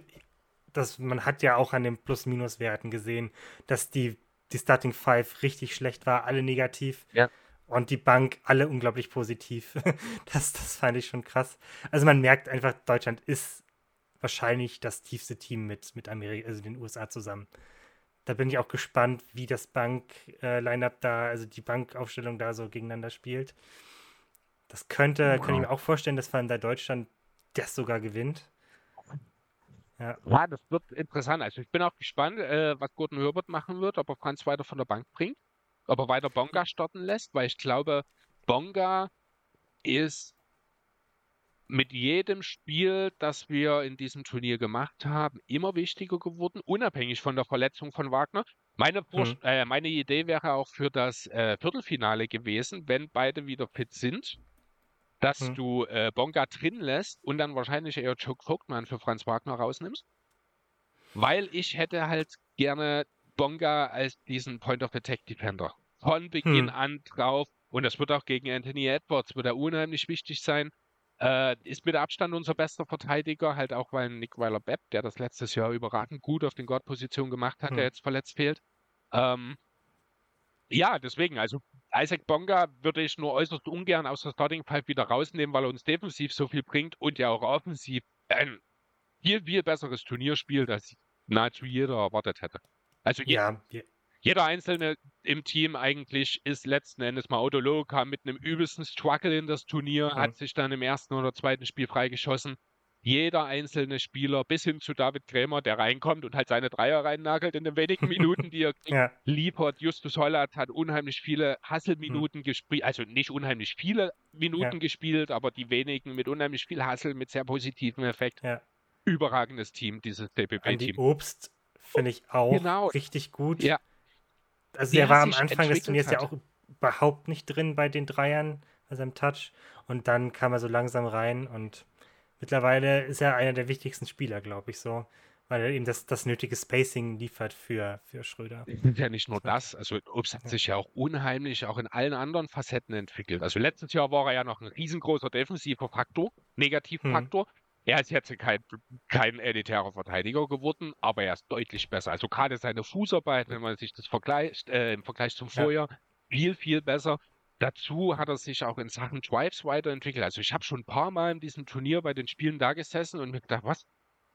das, man hat ja auch an den Plus-Minus-Werten gesehen, dass die, die Starting Five richtig schlecht war, alle negativ. Ja. Und die Bank alle unglaublich positiv. das, das fand ich schon krass. Also man merkt einfach, Deutschland ist wahrscheinlich das tiefste Team mit, mit Amerika, also den USA zusammen. Da bin ich auch gespannt, wie das Bank-Line-Up äh, da, also die Bankaufstellung da so gegeneinander spielt. Das könnte, wow. könnte ich mir auch vorstellen, dass man da Deutschland das sogar gewinnt. Ja. ja, das wird interessant. Also ich bin auch gespannt, äh, was Gordon Herbert machen wird, ob er Franz weiter von der Bank bringt, ob er weiter Bonga starten lässt, weil ich glaube, Bonga ist mit jedem Spiel, das wir in diesem Turnier gemacht haben, immer wichtiger geworden, unabhängig von der Verletzung von Wagner. Meine, mhm. äh, meine Idee wäre auch für das äh, Viertelfinale gewesen, wenn beide wieder fit sind, dass hm. du äh, Bonga drin lässt und dann wahrscheinlich eher Joe Vogtmann für Franz Wagner rausnimmst. Weil ich hätte halt gerne Bonga als diesen Point of Attack Defender. Von Beginn hm. an drauf. Und das wird auch gegen Anthony Edwards, wird er unheimlich wichtig sein. Äh, ist mit Abstand unser bester Verteidiger, halt auch weil Nick Weiler-Bepp, der das letztes Jahr überragend gut auf den Guard-Position gemacht hat, hm. der jetzt verletzt fehlt. Ähm, ja, deswegen, also Isaac Bonga würde ich nur äußerst ungern aus der Starting Five wieder rausnehmen, weil er uns defensiv so viel bringt und ja auch offensiv ein viel, viel besseres Turnier spielt, als nahezu jeder erwartet hätte. Also ja, je, jeder Einzelne im Team eigentlich ist letzten Endes mal Autolo, kam mit einem übelsten Struggle in das Turnier, mhm. hat sich dann im ersten oder zweiten Spiel freigeschossen. Jeder einzelne Spieler bis hin zu David Krämer, der reinkommt und halt seine Dreier reinnagelt in den wenigen Minuten, die er kriegt, ja. liefert. Justus Holland hat unheimlich viele Hasselminuten hm. gespielt, also nicht unheimlich viele Minuten ja. gespielt, aber die wenigen mit unheimlich viel Hassel, mit sehr positivem Effekt. Ja. Überragendes Team, dieses DPP-Team. Obst finde ich auch genau. richtig gut. Ja. Also der war am Anfang des Turniers hat. ja auch überhaupt nicht drin bei den Dreiern, also im Touch. Und dann kam er so langsam rein und mittlerweile ist er einer der wichtigsten Spieler, glaube ich, so. Weil er eben das, das nötige Spacing liefert für, für Schröder. Ja, nicht nur das. Also Obst hat sich ja auch unheimlich auch in allen anderen Facetten entwickelt. Also letztes Jahr war er ja noch ein riesengroßer defensiver Faktor, Negativfaktor. Hm. Er ist jetzt kein, kein elitärer Verteidiger geworden, aber er ist deutlich besser. Also gerade seine Fußarbeit, wenn man sich das vergleicht, äh, im Vergleich zum Vorjahr, ja. viel, viel besser. Dazu hat er sich auch in Sachen Drives weiterentwickelt. Also ich habe schon ein paar Mal in diesem Turnier bei den Spielen da gesessen und mir gedacht, was?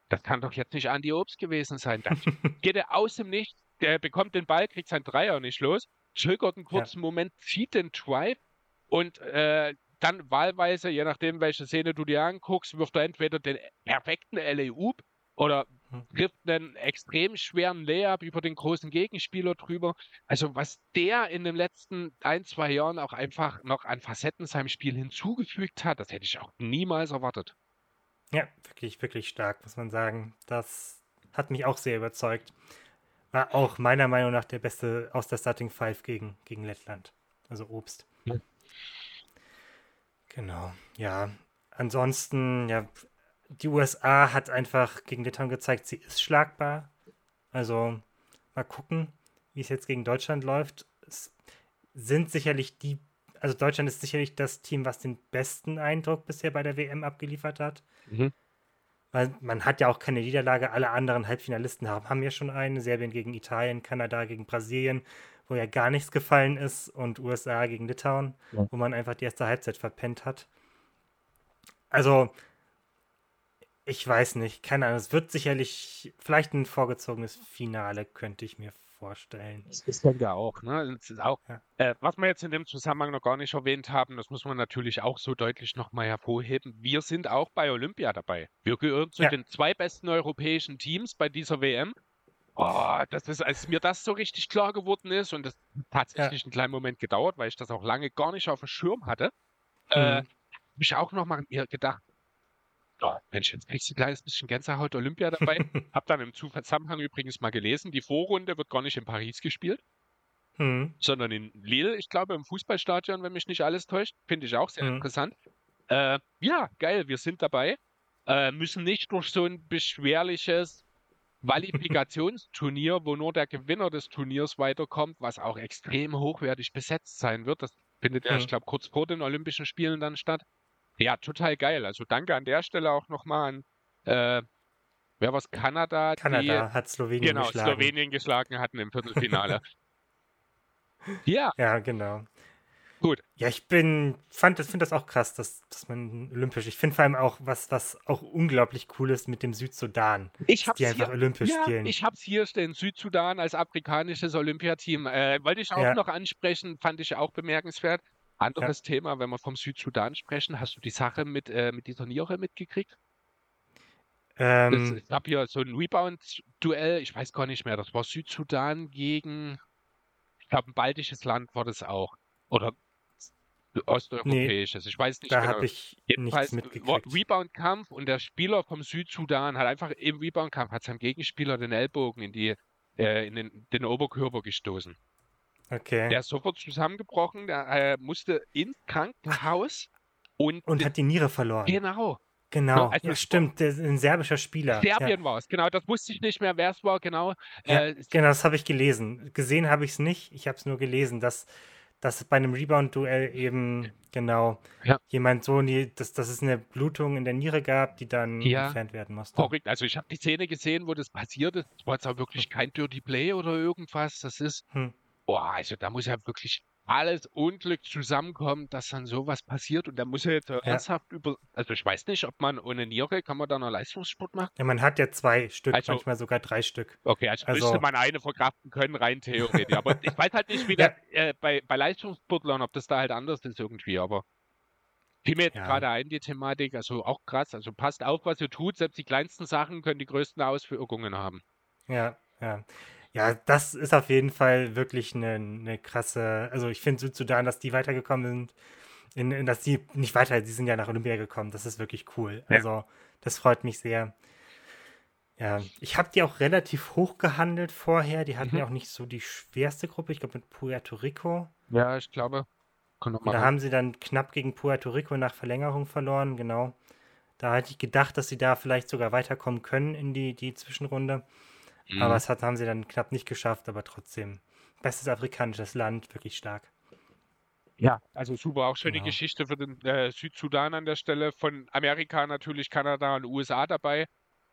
Das kann doch jetzt nicht Andy Obst gewesen sein. Dann geht er aus dem Nichts, der bekommt den Ball, kriegt seinen Dreier nicht los, zögert einen kurzen ja. Moment, zieht den Drive und äh, dann wahlweise, je nachdem, welche Szene du dir anguckst, wirft er entweder den perfekten LA-Oop oder hm. trifft einen extrem schweren Layup über den großen Gegenspieler drüber. Also was der in den letzten ein, zwei Jahren auch einfach noch an Facetten seinem Spiel hinzugefügt hat, das hätte ich auch niemals erwartet. Ja, wirklich, wirklich stark, muss man sagen. Das hat mich auch sehr überzeugt. War auch meiner Meinung nach der beste aus der Starting Five gegen, gegen Lettland. Also Obst. Ja. Genau, ja. Ansonsten, ja, die USA hat einfach gegen Litauen gezeigt, sie ist schlagbar. Also mal gucken, wie es jetzt gegen Deutschland läuft. Es sind sicherlich die, also Deutschland ist sicherlich das Team, was den besten Eindruck bisher bei der WM abgeliefert hat. Mhm. Weil man hat ja auch keine Niederlage. Alle anderen Halbfinalisten haben, haben ja schon eine. Serbien gegen Italien, Kanada gegen Brasilien, wo ja gar nichts gefallen ist. Und USA gegen Litauen, ja. wo man einfach die erste Halbzeit verpennt hat. Also ich weiß nicht, keine Ahnung. Es wird sicherlich vielleicht ein vorgezogenes Finale, könnte ich mir vorstellen. Das ist ja auch, ne? Das ist auch, ja. äh, was wir jetzt in dem Zusammenhang noch gar nicht erwähnt haben, das muss man natürlich auch so deutlich nochmal hervorheben. Wir sind auch bei Olympia dabei. Wir gehören zu ja. den zwei besten europäischen Teams bei dieser WM. Oh, das ist, als mir das so richtig klar geworden ist, und das hat tatsächlich ja. einen kleinen Moment gedauert, weil ich das auch lange gar nicht auf dem Schirm hatte, äh, mhm. äh, habe ich auch nochmal gedacht, oh, Mensch, jetzt kriegst du ein kleines bisschen Gänsehaut Olympia dabei. Hab dann im Zusammenhang übrigens mal gelesen, die Vorrunde wird gar nicht in Paris gespielt, hm. sondern in Lille, ich glaube, im Fußballstadion, wenn mich nicht alles täuscht. Finde ich auch sehr hm. interessant. Äh, ja, geil, wir sind dabei. Äh, müssen nicht durch so ein beschwerliches Qualifikationsturnier, wo nur der Gewinner des Turniers weiterkommt, was auch extrem hochwertig besetzt sein wird. Das findet ja, ich glaube, kurz vor den Olympischen Spielen dann statt. Ja, total geil. Also danke an der Stelle auch nochmal an, äh, wer was Kanada? Kanada hat Slowenien genau, geschlagen. Genau, Slowenien geschlagen hatten im Viertelfinale. ja. Ja, genau. Gut. Ja, ich bin, fand das, finde das auch krass, dass, dass man olympisch. Ich finde vor allem auch, was, was auch unglaublich cool ist mit dem Südsudan. Ich hab's die einfach hier, olympisch ja, spielen. Ich hab's hier stehen, Südsudan als afrikanisches Olympiateam. Äh, wollte ich auch ja. noch ansprechen, fand ich auch bemerkenswert. Anderes ja. Thema, wenn wir vom Südsudan sprechen, hast du die Sache mit, äh, mit dieser Niere mitgekriegt? Ähm, es gab hier so ein Rebound-Duell, ich weiß gar nicht mehr, das war Südsudan gegen, ich glaube, ein baltisches Land war das auch. Oder osteuropäisches, nee, ich weiß nicht da genau. Da habe ich Jedenfalls nichts mitgekriegt. Rebound-Kampf und der Spieler vom Südsudan hat einfach im Rebound-Kampf hat seinem Gegenspieler den Ellbogen in, die, äh, in den, den Oberkörper gestoßen. Okay. Der ist sofort zusammengebrochen, der äh, musste ins Krankenhaus und. Und hat die Niere verloren. Genau. Genau, also ja, stimmt, der ist ein serbischer Spieler. Serbien ja. war es, genau, das wusste ich nicht mehr, wer es war, genau. Ja, äh, genau, das habe ich gelesen. Gesehen habe ich es nicht, ich habe es nur gelesen, dass, dass bei einem Rebound-Duell eben, genau, jemand so, dass, dass es eine Blutung in der Niere gab, die dann entfernt werden musste. Korrekt, also ich habe die Szene gesehen, wo das passiert ist. Es war jetzt auch wirklich kein Dirty Play oder irgendwas, das ist. Hm boah, also da muss ja wirklich alles Unglück zusammenkommen, dass dann sowas passiert und da muss er jetzt ja. ernsthaft über, also ich weiß nicht, ob man ohne Niere, kann man da noch Leistungssport machen? Ja, man hat ja zwei Stück, also, manchmal sogar drei Stück. Okay, also, also müsste man eine verkraften können, rein theoretisch, aber ich weiß halt nicht, wie ja. das äh, bei, bei Leistungssportlern, ob das da halt anders ist irgendwie, aber Fiel mir jetzt Ja. gerade ein, die Thematik, also auch krass. Also passt auf, was ihr tut. Selbst die kleinsten Sachen können die größten Auswirkungen haben. Ja, ja. Ja, das ist auf jeden Fall wirklich eine, eine krasse. Also ich finde Südsudan, dass die weitergekommen sind, in, in, dass die nicht weiter, die sind ja nach Olympia gekommen. Das ist wirklich cool. Ja. Also das freut mich sehr. Ja, ich habe die auch relativ hoch gehandelt vorher. Die hatten Mhm. ja auch nicht so die schwerste Gruppe. Ich glaube mit Puerto Rico. Ja, ich glaube. Da haben sie dann knapp gegen Puerto Rico nach Verlängerung verloren, genau. Da hatte ich gedacht, dass sie da vielleicht sogar weiterkommen können in die, die Zwischenrunde. Mhm. Aber es hat, haben sie dann knapp nicht geschafft, aber trotzdem. Bestes afrikanisches Land, wirklich stark. Ja, also super, auch schöne Genau. Geschichte für den äh, Südsudan an der Stelle. Von Amerika natürlich, Kanada und USA dabei.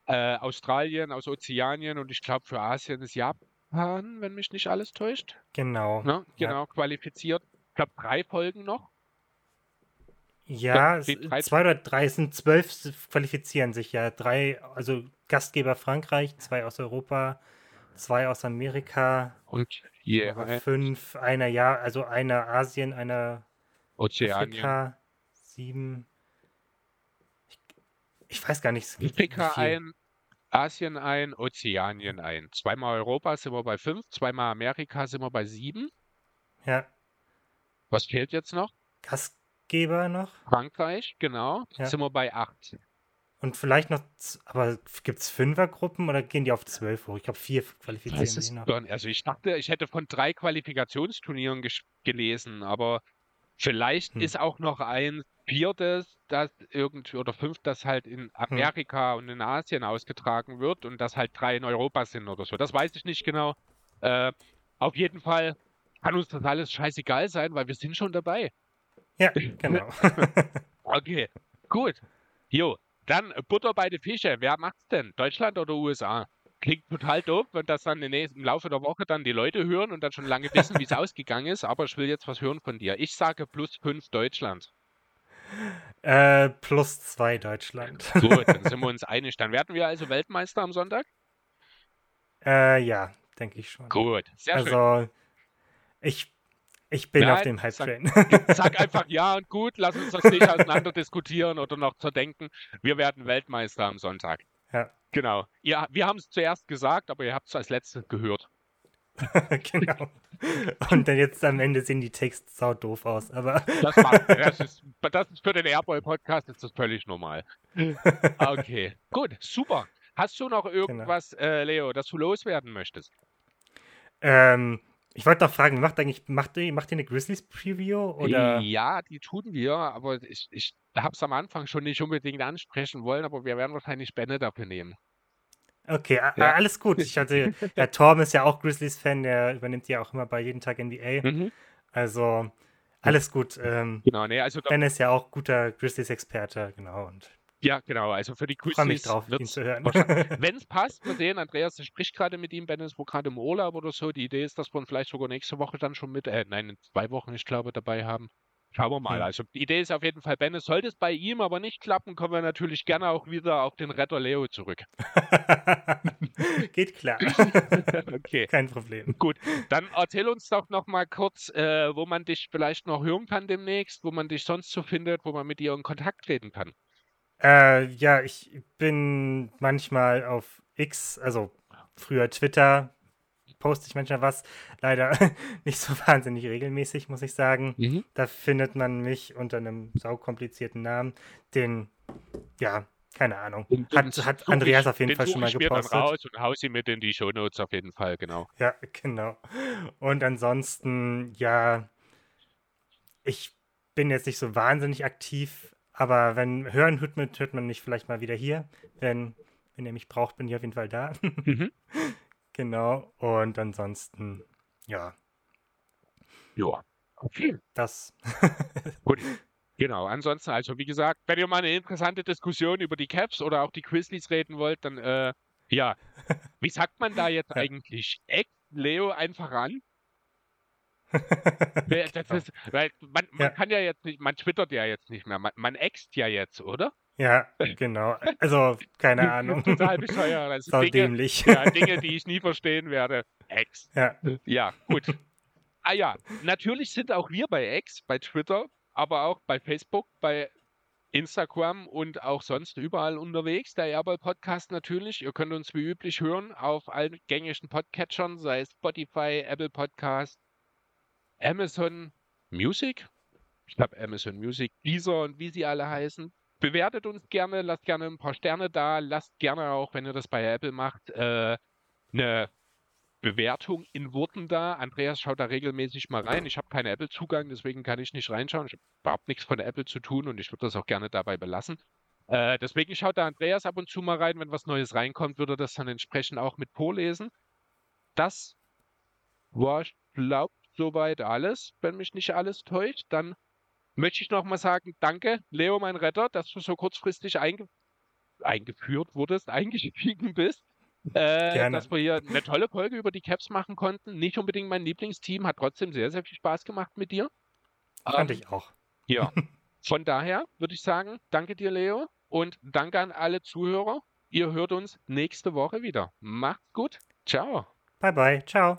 Äh, Australien, aus Ozeanien und ich glaube für Asien ist Japan, wenn mich nicht alles täuscht. Genau. Ne? Ja. Genau, qualifiziert. Ich glaube drei Folgen noch. Ja, zwei oder drei, es sind zwölf qualifizieren sich ja. Drei, also Gastgeber Frankreich, zwei aus Europa, zwei aus Amerika, Und ein fünf, einer ja, also einer Asien, einer Ozeanien. Afrika, sieben. Ich, ich weiß gar nicht. wie- Afrika ein, Asien ein, Ozeanien ein. Zweimal Europa sind wir bei fünf, zweimal Amerika sind wir bei sieben. Ja, Was fehlt jetzt noch? Gastgeber noch. Frankreich, genau. Ja. Sind wir bei acht. Und vielleicht noch, aber gibt es Fünfergruppen oder gehen die auf zwölf hoch? Ich glaube, vier qualifizieren noch. Also ich dachte, ich hätte von drei Qualifikationsturnieren gelesen, aber vielleicht Hm. ist auch noch ein viertes, das irgendwie oder fünf, das halt in Amerika und in Asien ausgetragen wird und das halt drei in Europa sind oder so. Das weiß ich nicht genau. Äh, auf jeden Fall kann uns das alles scheißegal sein, weil wir sind schon dabei. Ja, genau. Okay, gut. Jo, dann Butter bei die Fische. Wer macht's denn? Deutschland oder USA? Klingt total doof, wenn das dann im Laufe der Woche dann die Leute hören und dann schon lange wissen, wie es ausgegangen ist, aber ich will jetzt was hören von dir. Ich sage plus fünf Deutschland. äh, plus zwei Deutschland. Gut, dann sind wir uns einig. Dann werden wir also Weltmeister am Sonntag? äh, ja, denke ich schon. Gut, sehr schön. also, ich, ich bin Nein, auf dem sag- Hype-Train. Sag einfach ja und gut, lass uns das nicht auseinander diskutieren oder noch zerdenken. Wir werden Weltmeister am Sonntag. ja, Genau. Ja, wir haben es zuerst gesagt, aber ihr habt es als letztes gehört. genau. Und dann jetzt am Ende sehen die Texte sau doof aus, aber Das, macht, das, ist, das ist für den Airboy-Podcast ist das völlig normal. Okay, gut, super. Hast du noch Genau. irgendwas, äh, Leo, das du loswerden möchtest? ähm, ich wollte noch fragen, macht eigentlich, macht ihr, macht ihr eine Grizzlies-Preview oder? Ja, die tun wir, aber ich, ich habe es am Anfang schon nicht unbedingt ansprechen wollen, aber wir werden wahrscheinlich Bände dafür nehmen. Okay, Ja. alles gut. Ich hatte, ja, Torm ist ja auch Grizzlies-Fan, der übernimmt ja auch immer bei jeden Tag NBA. Mhm. Also, alles gut. Ähm, Genau, nee, also Ben ist ja auch guter Grizzlies-Experte, genau. Und ja, genau, also für die ich freue mich drauf, ihn zu hören. Wenn es passt, wir sehen, Andreas spricht gerade mit ihm, Ben ist wohl gerade im Urlaub oder so. Die Idee ist, dass wir ihn vielleicht sogar nächste Woche dann schon mit, äh, nein, in zwei Wochen, ich glaube, dabei haben. Schauen wir mal. Hm. Also die Idee ist auf jeden Fall, Ben, sollte es bei ihm aber nicht klappen, kommen wir natürlich gerne auch wieder auf den Retter Leo zurück. Geht klar. okay, Kein Problem. gut. Dann erzähl uns doch noch mal kurz, äh, wo man dich vielleicht noch hören kann demnächst, wo man dich sonst so findet, wo man mit dir in Kontakt treten kann. Äh, ja, ich bin manchmal auf X, also früher Twitter, poste ich manchmal was. Leider nicht so wahnsinnig regelmäßig, muss ich sagen. Mhm. Da findet man mich unter einem saukomplizierten Namen. Den, ja, keine Ahnung. Den- Hat, den hat Andreas ich- auf jeden den Fall schon mal ich mir dann gepostet. raus und hau sie mit in die Shownotes auf jeden Fall, genau. Ja, genau. Und ansonsten, ja, ich bin jetzt nicht so wahnsinnig aktiv, aber wenn hören hört man, hört man mich vielleicht mal wieder hier. Wenn, wenn ihr mich braucht, bin ich auf jeden Fall da. Mhm. genau. Und ansonsten, ja, Ja. Okay. das. Gut. Genau, ansonsten, also wie gesagt, wenn ihr mal eine interessante Diskussion über die Caps oder auch die Grizzlies reden wollt, dann, äh, ja, wie sagt man da jetzt eigentlich? Ex Leo einfach an? Das ist, weil man, man Ja. kann ja jetzt nicht, man twittert ja jetzt nicht mehr, man, man ext ja jetzt, oder? ja, genau. Also, keine Ahnung. Total bescheuert. Also Sau Dinge, dämlich. ja, Dinge, die ich nie verstehen werde. Ex. Ja, Ja, gut. Ah ja, natürlich sind auch wir bei X, bei Twitter, aber auch bei Facebook, bei Instagram und auch sonst überall unterwegs. Der Airball Podcast natürlich. Ihr könnt uns wie üblich hören auf allen gängigen Podcatchern, sei es Spotify, Apple Podcast, Amazon Music. Ich glaube Amazon Music, Deezer und wie sie alle heißen. Bewertet uns gerne, lasst gerne ein paar Sterne da, lasst gerne auch, wenn ihr das bei Apple macht, äh, eine Bewertung in Worten da. Andreas schaut da regelmäßig mal rein. Ich habe keinen Apple-Zugang, deswegen kann ich nicht reinschauen. Ich habe überhaupt nichts von Apple zu tun und ich würde das auch gerne dabei belassen. Äh, deswegen schaut da Andreas ab und zu mal rein. Wenn was Neues reinkommt, würde er das dann entsprechend auch mit vorlesen. Das war, glaube, soweit alles. Wenn mich nicht alles täuscht, dann möchte ich nochmal sagen, danke, Leo, mein Retter, dass du so kurzfristig einge eingeführt wurdest, eingestiegen bist. Äh, dass wir hier eine tolle Folge über die Caps machen konnten. Nicht unbedingt mein Lieblingsteam, hat trotzdem sehr, sehr viel Spaß gemacht mit dir. Fand ähm, ich auch. Ja. Von daher würde ich sagen, danke dir, Leo, und danke an alle Zuhörer. Ihr hört uns nächste Woche wieder. Macht's gut. Ciao. Bye, bye. Ciao.